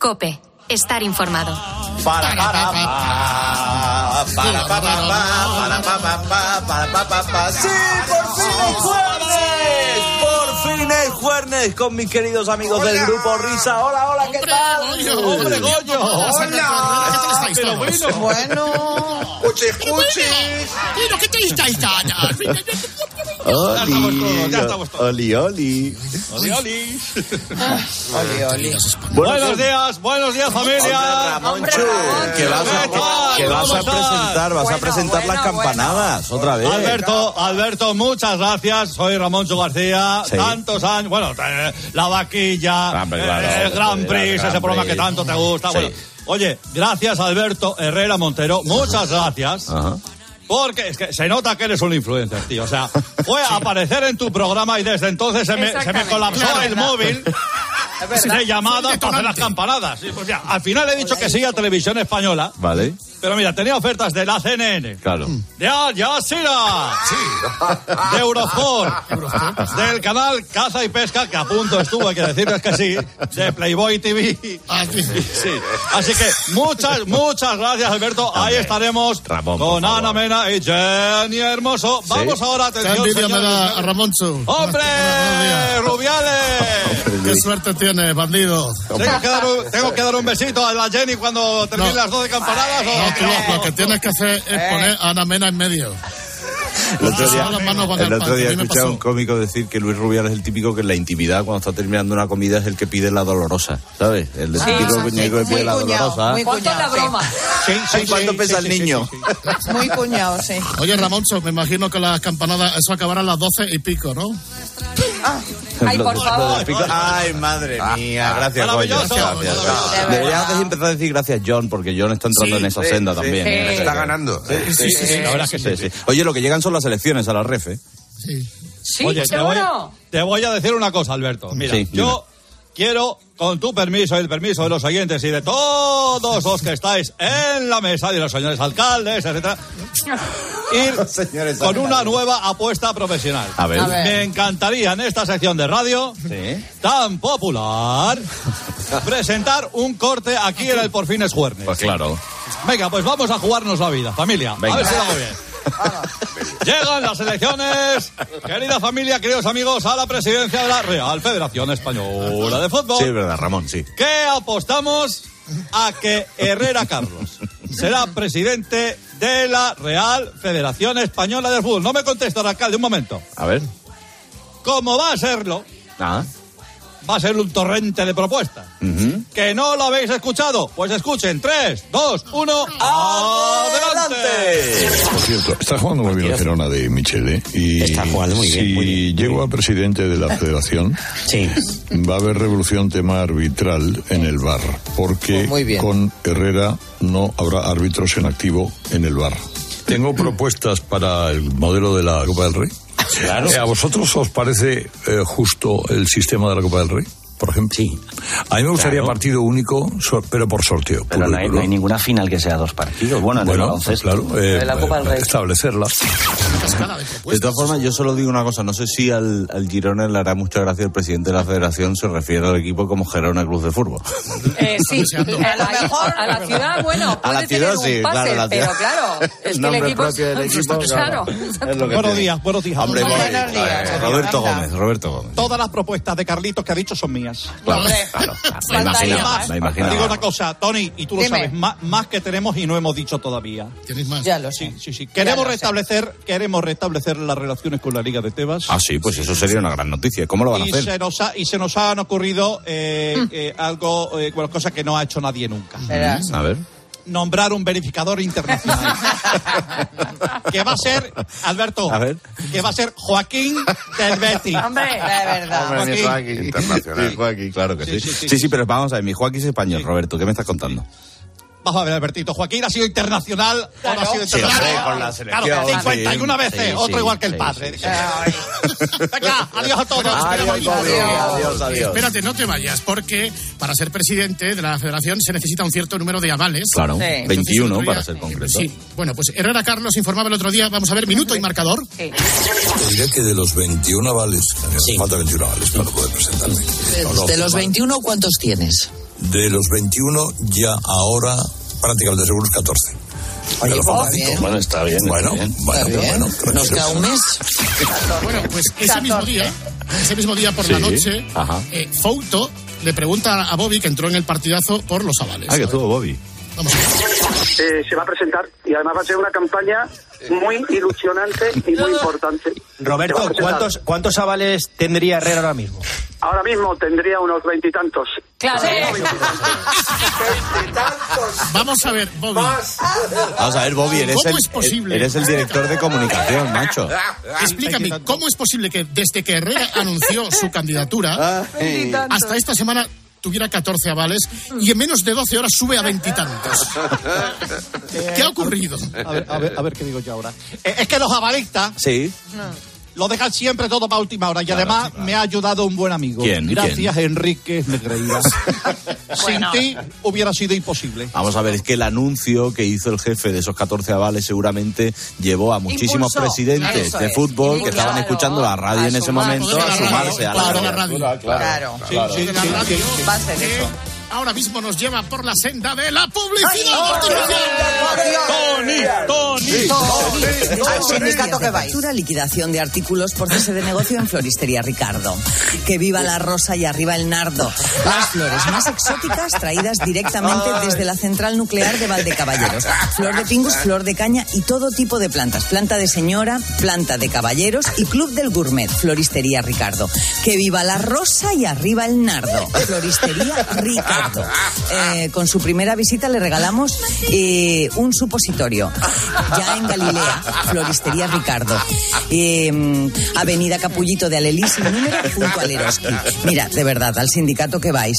Cope. Estar informado. Para, para, pa, para, pa, pa, pa, para, pa, pa, pa, para, pa, pa, pa. ¡Sí, por fin es jueves! ¡Por fin es jueves con mis queridos amigos del Grupo Risa! ¡Hola, hola, qué tal! ¡Hombre, Goyo! ¡Hola! Pero bueno. Bueno. ¡Escuche, escuche! Bueno, ¿qué te estáis dando? Oli, ya estamos oli, oli. Oli, oli. Oli, oli. Buenos días, buenos días, familia. Ramonchu, que vas a, que vas a presentar, vas a presentar las campanadas otra vez. Alberto, Alberto, muchas gracias. Soy Ramón Chu García. Tantos años. Bueno, eh, la vaquilla, eh, el Grand joder, Prix, ese programa que tanto te gusta. Bueno, oye, gracias, Alberto Herrera Montero. Muchas gracias. Porque es que se nota que eres un influencer, tío. O sea, fue a aparecer en tu programa y desde entonces se me, se me colapsó Claro, el verdad. móvil de llamadas para hacer las campanadas. Sí, pues ya, al final he dicho que sí a Televisión Española. Vale, Pero mira, tenía ofertas de la CNN, claro. de Al Jazeera, de Eurosport, del canal Caza y Pesca, que a punto estuvo, hay que decirles que sí, de Playboy TV. Sí. Así que muchas, muchas gracias, Alberto. Ahí estaremos Ramón, con Ana Mena y Jenny Hermoso. Vamos ahora, atención, me da a Ramoncho. ¡Hombre! ¡Rubiales! Qué suerte tienes, bandido. ¿Tengo que, dar un, tengo que dar un besito a la Jenny cuando termine No. las 12 campanadas? o- No, tú lo, lo que tienes que hacer es poner a Ana Mena en medio. El otro día, el otro día escuché a un cómico decir que Luis Rubiales es el típico que en la intimidad, cuando está terminando una comida, es el que pide la dolorosa, ¿sabes? El típico sí, cuñado que muy pide la cuñado, dolorosa. muy ¿Cuánto es la broma? ¿Cuánto pesa el niño? Muy cuñado, sí. Oye, Ramoncho, me imagino que las campanadas, eso acabará a las 12 y pico, ¿no? Ay, por favor. Ay, madre mía, gracias, Goyo. Maravilloso. Gracias, gracias. Deberías de empezar a decir gracias, John, porque John está entrando Sí, en esa sí, senda sí. también. Sí. ¿eh? Está ganando. Sí, sí, sí, sí, la verdad es que sí, sí. Oye, lo que llegan son las elecciones a la ref, ¿eh? Sí, Oye, te voy, seguro. te voy a decir una cosa, Alberto. Mira, Sí, yo quiero, con tu permiso y el permiso de los oyentes y de todos los que estáis en la mesa, y los señores alcaldes, etcétera, <laughs> ir con una nueva apuesta profesional. A ver. A ver. Me encantaría en esta sección de radio tan popular <laughs> presentar un corte aquí en el Por Fines Juernes. Pues claro. Venga, pues vamos a jugarnos la vida, familia. Venga. A ver si lo hago bien. Llegan las elecciones, querida familia, queridos amigos, a la presidencia de la Real Federación Española de Fútbol. Sí, es verdad, Ramón, sí. ¿Qué apostamos a que Herrera Carlos será presidente de la Real Federación Española de Fútbol? No me contesta, alcalde, un momento. A ver. Como va a serlo, Ah. Va a ser un torrente de propuestas. ¿Que no lo habéis escuchado? Pues escuchen. 3, 2, 1, ¡adelante! Por cierto, está jugando muy bien el Girona de Michele. Y Está jugando muy bien, si muy bien. llego a presidente de la <laughs> federación, va a haber revolución tema arbitral en el bar. Porque con Herrera no habrá árbitros en activo en el bar. Tengo propuestas para el modelo de la Copa del Rey. Claro. ¿A vosotros os parece eh, justo el sistema de la Copa del Rey? Por ejemplo. Sí. A mí me gustaría Claro. partido único, pero por sorteo. Pero no hay, no hay ninguna final que sea dos partidos. Bueno, en el Bueno, claro, eh, De la Copa del Rey. establecerla. De todas formas, yo solo digo una cosa. No sé si al, al Girona le hará mucha gracia el presidente de la federación se refiere al equipo como Gerona Club de Fútbol. Eh, sí, <laughs> a la, a la ciudad, bueno, A la ciudad, tener un sí, pase, claro, la pero claro, es El que el equipo... propio del equipo, claro. Es lo que <laughs> Buenos días, buenos días. Hombre, Buenos voy. días. Roberto Gómez, Roberto Gómez. Todas las propuestas de Carlitos que ha dicho son mías. Claro, claro. Imaginaba, imaginaba. Digo una cosa, Tony, y tú lo Dime. sabes, más, más que tenemos y no hemos dicho todavía. ¿Tienes más? Ya lo sé. Sí, sí, sí. Queremos lo sé. restablecer, queremos restablecer las relaciones con la Liga de Tebas. Ah, sí, pues eso sería una gran noticia. ¿Cómo lo van a y hacer? se nos ha, y se nos han ocurrido eh, Mm. eh, algo, eh, bueno, cosa que no ha hecho nadie nunca. Verás. A ver. Nombrar un verificador internacional. <laughs> que va a ser, Alberto, A ver. que va a ser Joaquín del Betis. Hombre, de verdad. Hombre, Joaquín. Joaquín. Internacional. Sí, Joaquín, claro que sí. Sí, sí, pero vamos a ver, mi Joaquín es español, Roberto, ¿qué me estás contando? Vamos a ver, Albertito. Joaquín ha sido internacional. ahora ha sido Sí, internacional. hombre, con la selección, Claro, 51 sí. veces, Sí, otro sí, igual que el sí, padre. sí, <laughs> Venga, adiós a todos. Adiós, adiós, adiós. Espérate, no te vayas, porque para ser presidente de la federación se necesita un cierto número de avales. Claro, Entonces, el 21 otro día- para ser concreto. Sí, bueno, pues Herrera Carlos informaba el otro día, vamos a ver, minuto y marcador. Te diré que de los 21 avales, falta 21 avales para poder presentarme. No, no, De los 21, ¿cuántos tienes? De los 21 ya ahora prácticamente seguros 14. Me lo faltan bien. Bueno, está bien. Bueno, bueno, Está bien. bueno. Nos queda un mes. <laughs> Bueno, pues ese mismo día, ese mismo día por la Sí, noche, ajá. eh, Fouto le pregunta a Bobby, que entró en el partidazo, por los avales. Ah, que estuvo Bobby. Eh, se va a presentar y además va a ser una campaña muy ilusionante y muy importante. Roberto. ¿cuántos, ¿cuántos avales tendría Herrera ahora mismo? Ahora mismo tendría unos veintitantos. Claro. Vamos a ver, Bobby. Vamos a ver, Bobby, eres ¿Cómo el, es posible? eres el director de comunicación, macho. Explícame, ¿cómo es posible que desde que Herrera anunció su candidatura Veintitantos. hasta esta semana tuviera 14 avales y en menos de 12 horas sube a veintitantos? <laughs> ¿Qué ha ocurrido? A ver, a ver, a ver qué digo yo ahora. Eh, es que los avalistas Sí. Lo dejan siempre todo para última hora y además me ha ayudado un buen amigo. ¿Quién? Gracias, Enrique Negreira. <laughs> Sin ti hubiera sido imposible. Vamos a ver, es que el anuncio que hizo el jefe de esos 14 avales seguramente llevó a muchísimos presidentes Eso de es. fútbol que Claro. estaban escuchando la radio A en ese momento a sumarse a la Claro, radio. Claro. Sí. Va a ser eso. Ahora mismo nos lleva por la senda de la publicidad. Tony, Tony, Al sindicato que vais. Liquidación de artículos por cese de negocio en Floristería Ricardo. Que viva la rosa y arriba el nardo. Las flores más exóticas traídas directamente desde la central nuclear de Valdecaballeros. Flor de pingus, flor de caña y todo tipo de plantas. Planta de señora, planta de caballeros y club del gourmet. Floristería Ricardo. Que viva la rosa y arriba el nardo. Floristería Ricardo. Eh, con su primera visita le regalamos eh, un supositorio. Ya en Galilea, Floristería Ricardo. Eh, Avenida Capullito de Alelí sin número junto. Mira, de verdad, al sindicato que vais.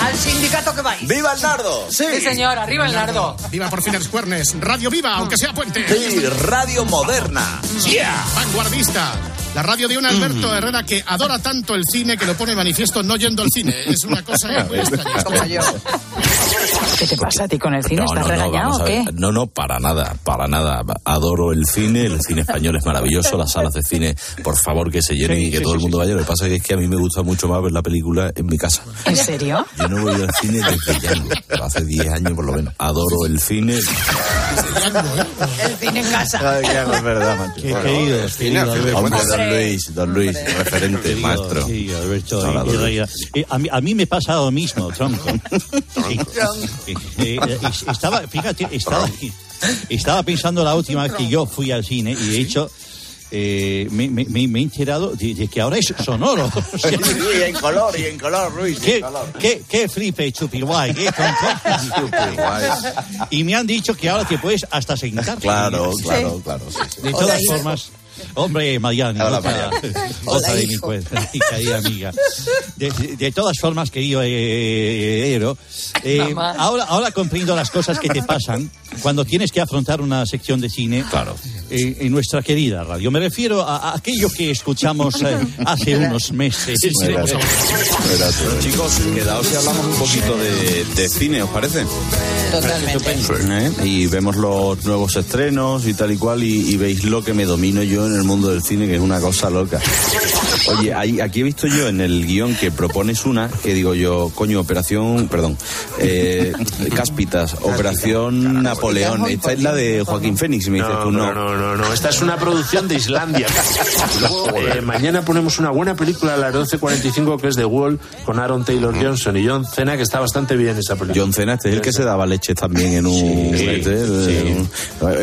Al sindicato que vais. ¡Viva el nardo! Sí, señor, arriba el nardo. Viva por fin el Cuernes. Radio Viva, aunque sea puente. Sí, radio moderna. Yeah. Vanguardista. La radio de un Alberto Herrera que adora tanto el cine que lo pone manifiesto no yendo al cine. Es una cosa <laughs> muy extraña. ¿Qué te pasa a ti con el cine? ¿Estás regañado vamos o qué? No, no, para nada, para nada. Adoro el cine, el cine español es maravilloso, las salas de cine, por favor, que se llenen y que todo el mundo vaya. Lo que pasa es que a mí me gusta mucho más ver la película en mi casa. ¿En serio? Yo no voy al cine desde pero hace 10 años por lo menos. Adoro el cine. <laughs> El cine en casa. Django es verdad, macho. Qué. Hombre, don Luis, don Luis, referente, Querido, maestro. Sí, Alberto. Y- a, mí, a mí me pasa lo mismo, tronco. <laughs> Sí. Eh, eh, estaba, fíjate, estaba, estaba pensando la última vez que yo fui al cine y de hecho eh, me, me- me- me he enterado de, de que ahora es sonoro. <laughs> O sea, Y en color, y en color, Luis. ¿Qué, qué, qué flipe, chupi guay, qué tonto. Y me han dicho que ahora te puedes hasta sentar. Claro, claro, claro. sí, sí. De todas formas, hombre, Mariana, Hola, otra, Mariana. otra de mi cuenta, mi querida amiga. De, de- todas formas, querido eh, heredero, eh, Mamá. ahora, ahora comprendo las cosas que te pasan cuando tienes que afrontar una sección de cine Claro. eh, en nuestra querida radio. Me refiero a, a aquello que escuchamos eh, hace unos meses. Verás, Bueno, chicos, quedaos y hablamos un poquito de, de cine, ¿os parece? Totalmente. ¿Eh? Y vemos los nuevos estrenos y tal y cual, y, y veis lo que me domino yo en el mundo del cine, que es una cosa loca. Oye, ahí, aquí he visto yo en el guion que propones una, que digo yo, coño, operación, perdón, eh, Cáspitas, operación Napoleón. Esta es la de Joaquín Fénix, me dices tú no. No, no, no. Esta es una producción de Islandia. Luego, eh, mañana ponemos una buena película a las 12.45 que es The Wall con Aaron Taylor Johnson y John Cena, que está bastante bien esa película. John Cena, este es el que se daba leche también en un... este, el- un-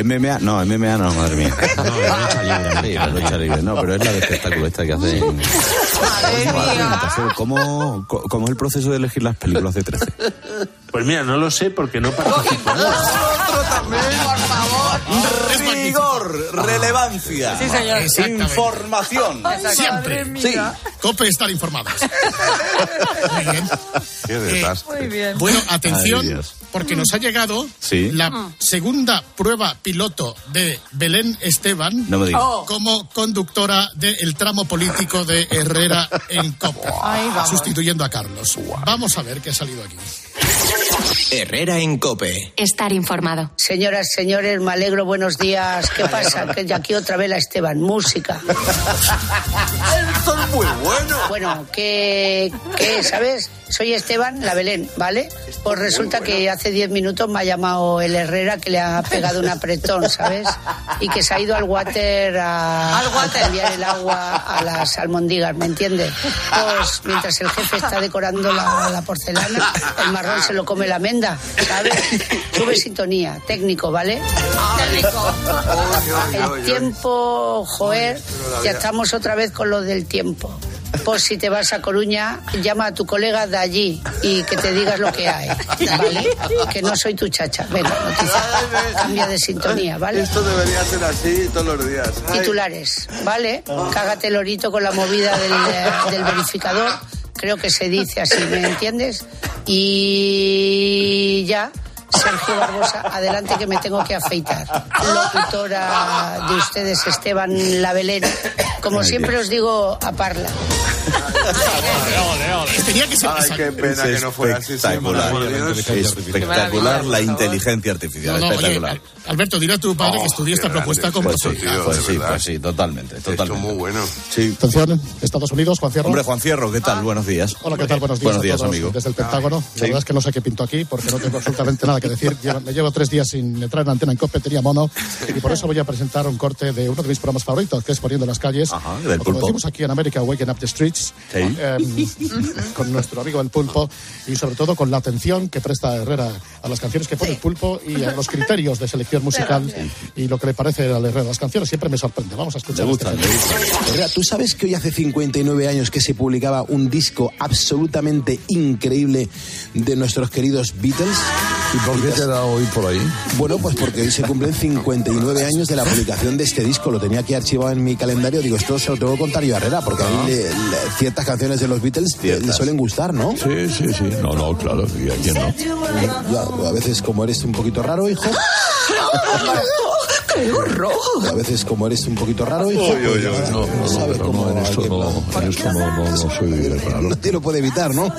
MMA, no, MMA no, madre mía. No. Sí, la lucha libre. No, pero es la de espectáculo esta que hace... ¿Cómo, ¿Cómo es el proceso de elegir las películas de 13? Pues mira, no lo sé porque no participo. Rigor, relevancia. Sí, señor. Información. Siempre. Sí. Cope estar informados. Muy bien. Qué desastre. Muy bien. Bueno, atención, Ay, porque nos ha llegado Sí. la segunda prueba piloto de Belén Esteban No me digas. Oh. como conductora del tramo político de Herrera en vamos. sustituyendo a Carlos. Vamos a ver qué ha salido aquí. Herrera en Cope. Estar informado. Señoras, señores, me alegro, buenos días. ¿Qué pasa? Que de aquí otra vez la Esteban, música. Esto es muy bueno. Bueno, que, que, ¿sabes? Soy Esteban, la Belén, ¿vale? Pues resulta que hace 10 minutos me ha llamado el Herrera que le ha pegado un apretón, ¿sabes? Y que se ha ido al water a, a cambiar el agua a las almondías, ¿me entiendes? Pues mientras el jefe está decorando la, la porcelana, el marrón se lo come la menda, ¿sabes? <laughs> Sube sintonía, técnico, ¿vale? El tiempo, joder, ya estamos otra vez con lo del tiempo. Pues si te vas a Coruña, llama a tu colega de allí y que te digas lo que hay, ¿vale? Que no soy tu chacha. Venga, noticia. Cambia de sintonía, ¿vale? Esto debería ser así todos los días. Ay. Titulares, ¿vale? Cágate el orito con la movida del, del verificador. Creo que se dice así, ¿me entiendes? Y ya. Sergio Barbosa, adelante que me tengo que afeitar. Locutora de ustedes, Esteban Labelén. Como siempre os digo, a parla. Tenía que ser Ay, qué pena que no fuera así espectacular. la inteligencia artificial. Espectacular. Al- Alberto, dirá a tu padre que estudió esta propuesta con Pues sí, vosotros. pues sí, pues sí, totalmente, totalmente. muy bueno. Sí. Atención, Estados Unidos, Juan Fierro. Hombre, Juan Fierro, ¿qué tal? Buenos días. Hola, ¿qué tal? Buenos días, Buenos días, amigo. desde el Pentágono. La verdad es que no sé qué pinto aquí porque no tengo absolutamente nada que decir. <laughs> Me llevo tres días sin entrar en antena en COPE, tenía mono y por eso voy a presentar un corte de uno de mis programas favoritos, que es Poniendo las calles. Ajá, del O como pulpo. decimos aquí en América, Waking Up the Streets. Em, con nuestro amigo el pulpo y sobre todo con la atención que presta Herrera a las canciones que pone el pulpo y a los criterios de selección musical y lo que le parece al Herrera. Las canciones siempre me sorprende. Vamos a escuchar. este tema. Herrera, ¿tú sabes que hoy hace 59 años que se publicaba un disco absolutamente increíble de nuestros queridos Beatles? ¿Y por qué te da hoy por ahí? Bueno, pues porque hoy se cumplen 59 años de la publicación de este disco. Lo tenía aquí archivado en mi calendario. Digo, esto se lo tengo que contar yo a Herrera, porque a mí le- le- ciertas canciones de los Beatles le, le suelen gustar, ¿no? Sí, sí, sí. No, no, claro. ¿Y a quién no? Yo, a veces, como eres un poquito raro, hijo. <laughs> A veces, como eres un poquito raro, hijo. Oye, oye, no, no, no, sabes cómo no, en esto no, en esto no, no, no soy <laughs> raro. No te lo puede evitar, ¿no?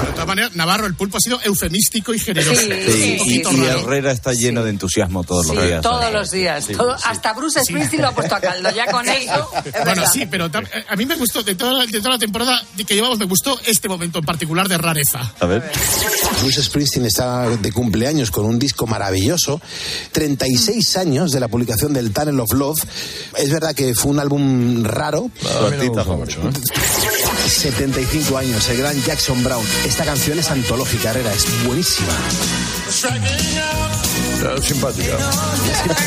De todas maneras, Navarro, el pulpo ha sido eufemístico y generoso. Sí, y, poquito y raro. Herrera está lleno de entusiasmo todos los días. Todos los días. Sí, Todo- sí. Hasta Bruce Springsteen lo ha puesto a caldo. Ya con eso. es Bueno, sí, pero eh, a mí me gustó, de toda, de toda la temporada que llevamos, me gustó este momento en particular de rareza. A ver. Bruce Springsteen está de cumpleaños con un disco maravilloso. 36 años de la publicación del Tunnel of Love. Es verdad que fue un álbum raro. Su artista favorito. 75 años, el gran Jackson Brown. Esta canción es antológica, Herrera, es buenísima. Eh, simpática.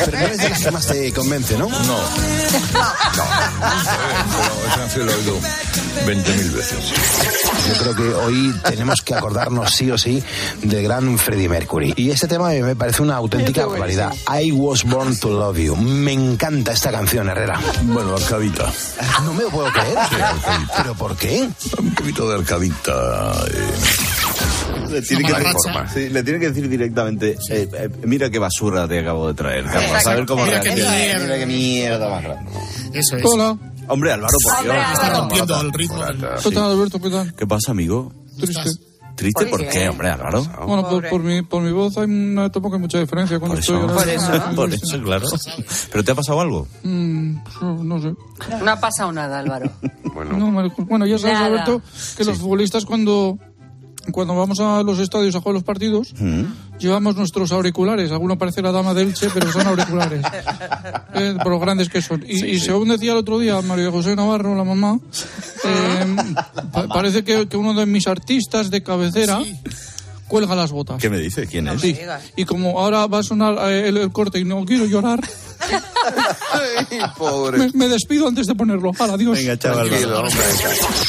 Pero no es de las que más te convence, ¿no? No. Pero esa canción la he oído 20.000 veces. Yo creo que hoy tenemos que acordarnos sí o sí del gran Freddie Mercury. Y este tema me parece una auténtica barbaridad. I was born to love you. Me encanta esta canción, Herrera. Bueno, arcadita. No me lo puedo creer. ¿Pero por qué? Un poquito de arcadita. eh. Le tiene, que decir, sí, le tiene que decir directamente, eh, eh, mira qué basura te acabo de traer, Carlos. A ver cómo Mira qué reacciona. mierda. Mira qué mierda más grande. Eso es. Hola, Hombre, Álvaro, por Dios. Está rompiendo el ritmo. ¿qué tal Alberto? ¿Qué tal? ¿Qué pasa, amigo? Triste. ¿Triste por qué, hombre, Álvaro? Bueno, por, por mi, por mi voz hay una tampoco hay mucha diferencia cuando Por estoy eso, llorando. por eso, claro. ¿Pero te ha pasado algo? Mm, no sé. No ha pasado nada, Álvaro. <laughs> No, me- bueno, ya sabes, Nada. Alberto, que los futbolistas cuando, cuando vamos a los estadios a jugar los partidos, Mm. llevamos nuestros auriculares. Alguno parece la dama de Elche, pero son auriculares. <laughs> Eh, por lo grandes que son. Y, y según decía el otro día María José Navarro, la mamá, <laughs> eh, pa- parece que, que uno de mis artistas de cabecera cuelga las botas. ¿Qué me dice? ¿Quién es? Sí. Y como ahora va a sonar eh, el, el corte y no quiero llorar, <laughs> Me, me despido antes de ponerlo. Adiós. Venga, chaval.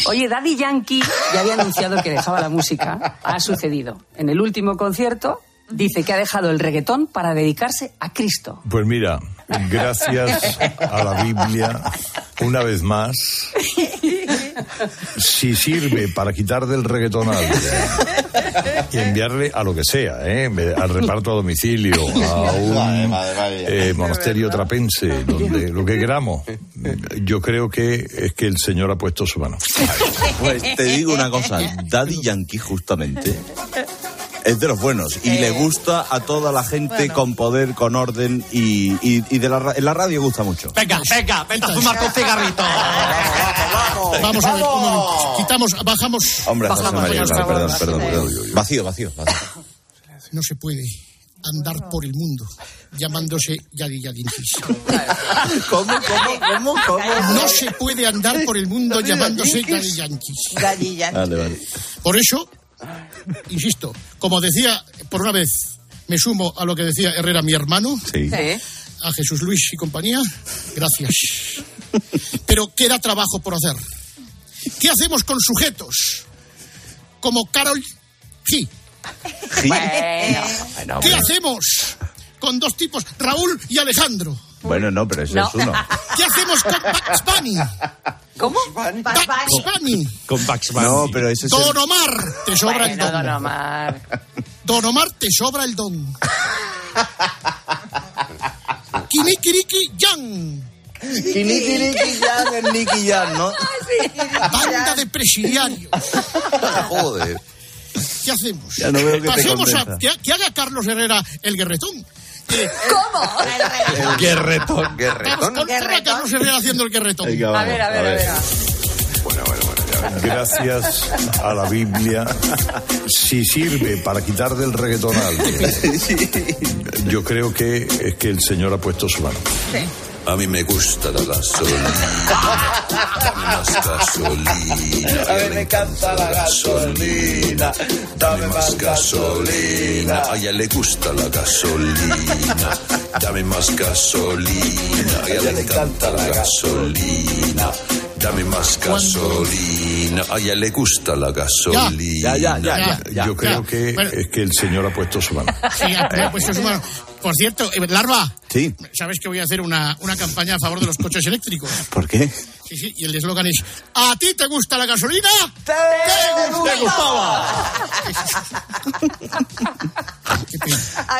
Oye, Daddy Yankee ya había anunciado que dejaba la música. Ha sucedido. En el último concierto dice que ha dejado el reggaetón para dedicarse a Cristo. Pues mira, gracias a la Biblia, una vez más, <laughs> si sirve para quitar del reggaetón y enviarle a lo que sea, ¿eh? al reparto a domicilio, <laughs> a un eh, monasterio trapense, <laughs> donde lo que queramos, yo creo que es que el Señor ha puesto su mano. Pues te digo una cosa, Daddy Yankee justamente es de los buenos y le gusta a toda la gente con poder, con orden y, y- y de la, en la radio gusta mucho. Venga, venga, vente a fumar con cigarrito. <laughs> Vamos a ver, momento. Quitamos, bajamos. Hombre, José bajamos, María, bajamos, perdón, bajamos. perdón, perdón. Vacío, vacío, vacío. No se puede andar por el mundo llamándose Yadi Yadinkis. <laughs> ¿Cómo, cómo, cómo, cómo? No se puede andar por el mundo llamándose Yadi Yankees. Vale, vale. Por eso, <laughs> insisto, como decía, por una vez me sumo a lo que decía Herrera, mi hermano, Sí. a Jesús Luis y compañía, gracias. Pero queda trabajo por hacer. ¿Qué hacemos con sujetos como Carol G? Bueno, ¿Qué hacemos con dos tipos, Raúl y Alejandro? Bueno, no, pero ese es uno. ¿Qué hacemos con Bugs Bunny? ¿Cómo? Bugs Bunny. Con Bugs No, pero ese es el- Don Omar, te sobra el don. Don Omar. Don Omar, te sobra el don. Kinikiriki Yang. Nicky Jan, el Nicky Jan, ¿no? Banda de presidiarios. Joder. ¿Qué hacemos? Ya no veo que te Pasemos a que haga Carlos Herrera el guerretón. ¿Cómo? El guerretón. Pon- pon a Carlos Herrera haciendo el guerretón. Venga, vamos, A ver, a ver, a ver. Gracias a la Biblia, si sirve para quitar del alguien, <laughs> yo creo que es que el Señor ha puesto su mano. A mí me gusta la gasolina. Dame más gasolina. A mí me encanta la gasolina. Dame más gasolina. A ella le gusta la gasolina. Dame más gasolina. A ella le encanta la gasolina. Dame más gasolina. A ella le gusta la gasolina. Ya, ya, ya, ya, ya. Yo creo ya. que Bueno. es que el Señor ha puesto su mano. <laughs> Sí, ya, ya, pues, es bueno. Por cierto, eh, Larva, Sí, ¿sabes que voy a hacer una, una campaña a favor de los coches eléctricos? ¿por qué? Sí, sí, y el eslogan es ¿A ti te gusta la gasolina? ¡Te,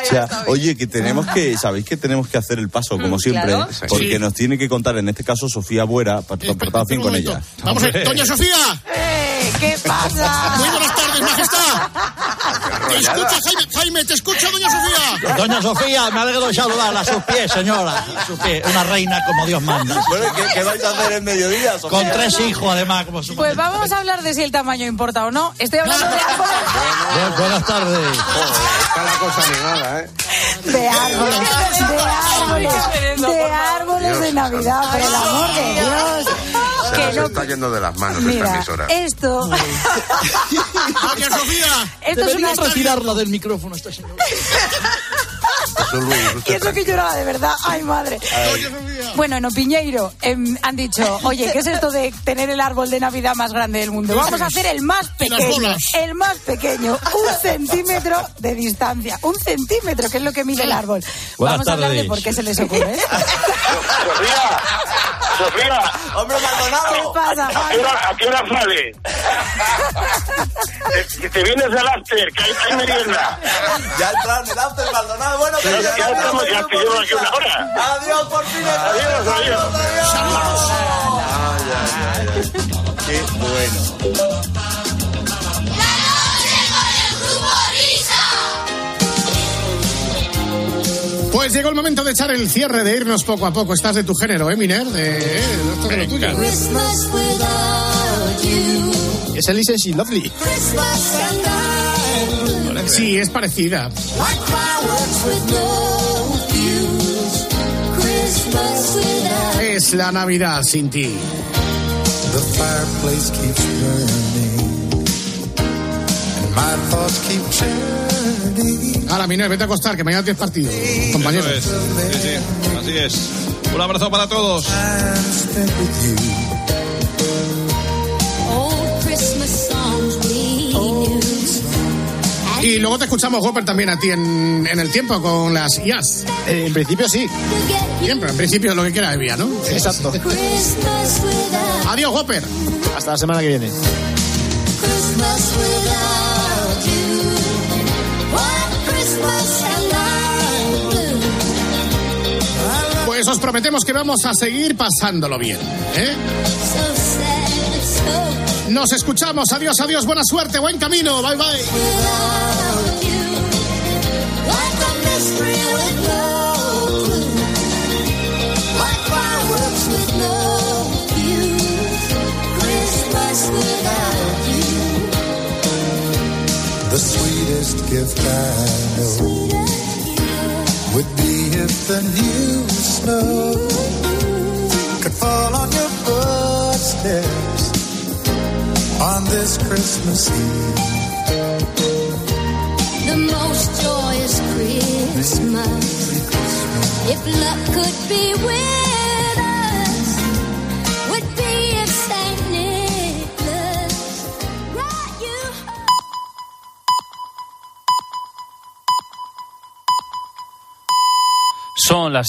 O sea, oye, que tenemos que, ¿sabéis que tenemos que hacer el paso, como siempre? claro. Porque Sí. nos tiene que contar, en este caso, Sofía Buera, para Eh, portado fin un con momento. ella. Vamos a ver, Doña Sofía. Eh, ¿Qué pasa? Muy buenas tardes, majestad. Te escucha, Jaime, Jaime, te escucha, Doña Sofía. Doña Sofía, me alegro de saludarla a sus pies, señora. A sus pies. Una reina como Dios manda. Bueno, ¿qué, qué vais a hacer en mediodía, Sofía? Con tres hijos, además, como su Pues vamos a hablar de si el tamaño importa o no. Estoy hablando de árboles, buenas tardes. Está la cosa animada, ¿eh? de árboles, de árboles, de árboles de Navidad, por el amor de Dios. Se Que nos no- está yendo de las manos esta Mira, emisora. esto, <laughs> Sofía. esto es una retirarla del micrófono esta señora. <laughs> Y eso que lloraba de verdad. Ay, madre. Bueno, en Opiñeiro em, han dicho, oye, ¿qué es esto de tener el árbol de Navidad más grande del mundo? Vamos a hacer el más pequeño. El más pequeño. Un <laughs> centímetro de distancia. Un centímetro, que es lo que mide el árbol. Buenas Vamos a hablar de por qué se les ocurre esto. Sofía, Sofía, ¡Hombre, Maldonado! ¿Qué pasa, ¿a qué hora, a qué hora sale? <laughs> te, vienes del after, que hay, hay merienda. Ya entraron el after, Maldonado. Bueno, Ya, pero ya estamos, ya te llevo aquí una hora. Adiós, por fin. Adiós, adiós. Qué bueno. Pues llegó el momento de echar el cierre, de irnos poco a poco. Estás de tu género, ¿eh, Miner? De, eh, esto de lo tuyo. Christmas without you. Es Elise y Lovely. Christmas I. Sí, es parecida. Es la Navidad sin ti. The fireplace keeps burning, and my thoughts keep turning Ahora, Miner, vete a acostar, que mañana tienes partido, compañero. Eso es. Sí, sí, así es. Un abrazo para todos. Y luego te escuchamos, Hopper, también a ti en, en el tiempo con las IAS. en principio sí. Siempre, en principio lo que quiera vía, ¿no? Exacto. Adiós, Hopper. Hasta la semana que viene. Pues os prometemos que vamos a seguir pasándolo bien. ¿eh? Nos escuchamos. Adiós, adiós. Buena suerte, buen camino. Bye, bye. without you. The sweetest gift I know would be if the new snow could fall on your footsteps on this Christmas Eve. The most joyous Christmas. If luck could be with us, would be if Saint Nicholas brought you Son las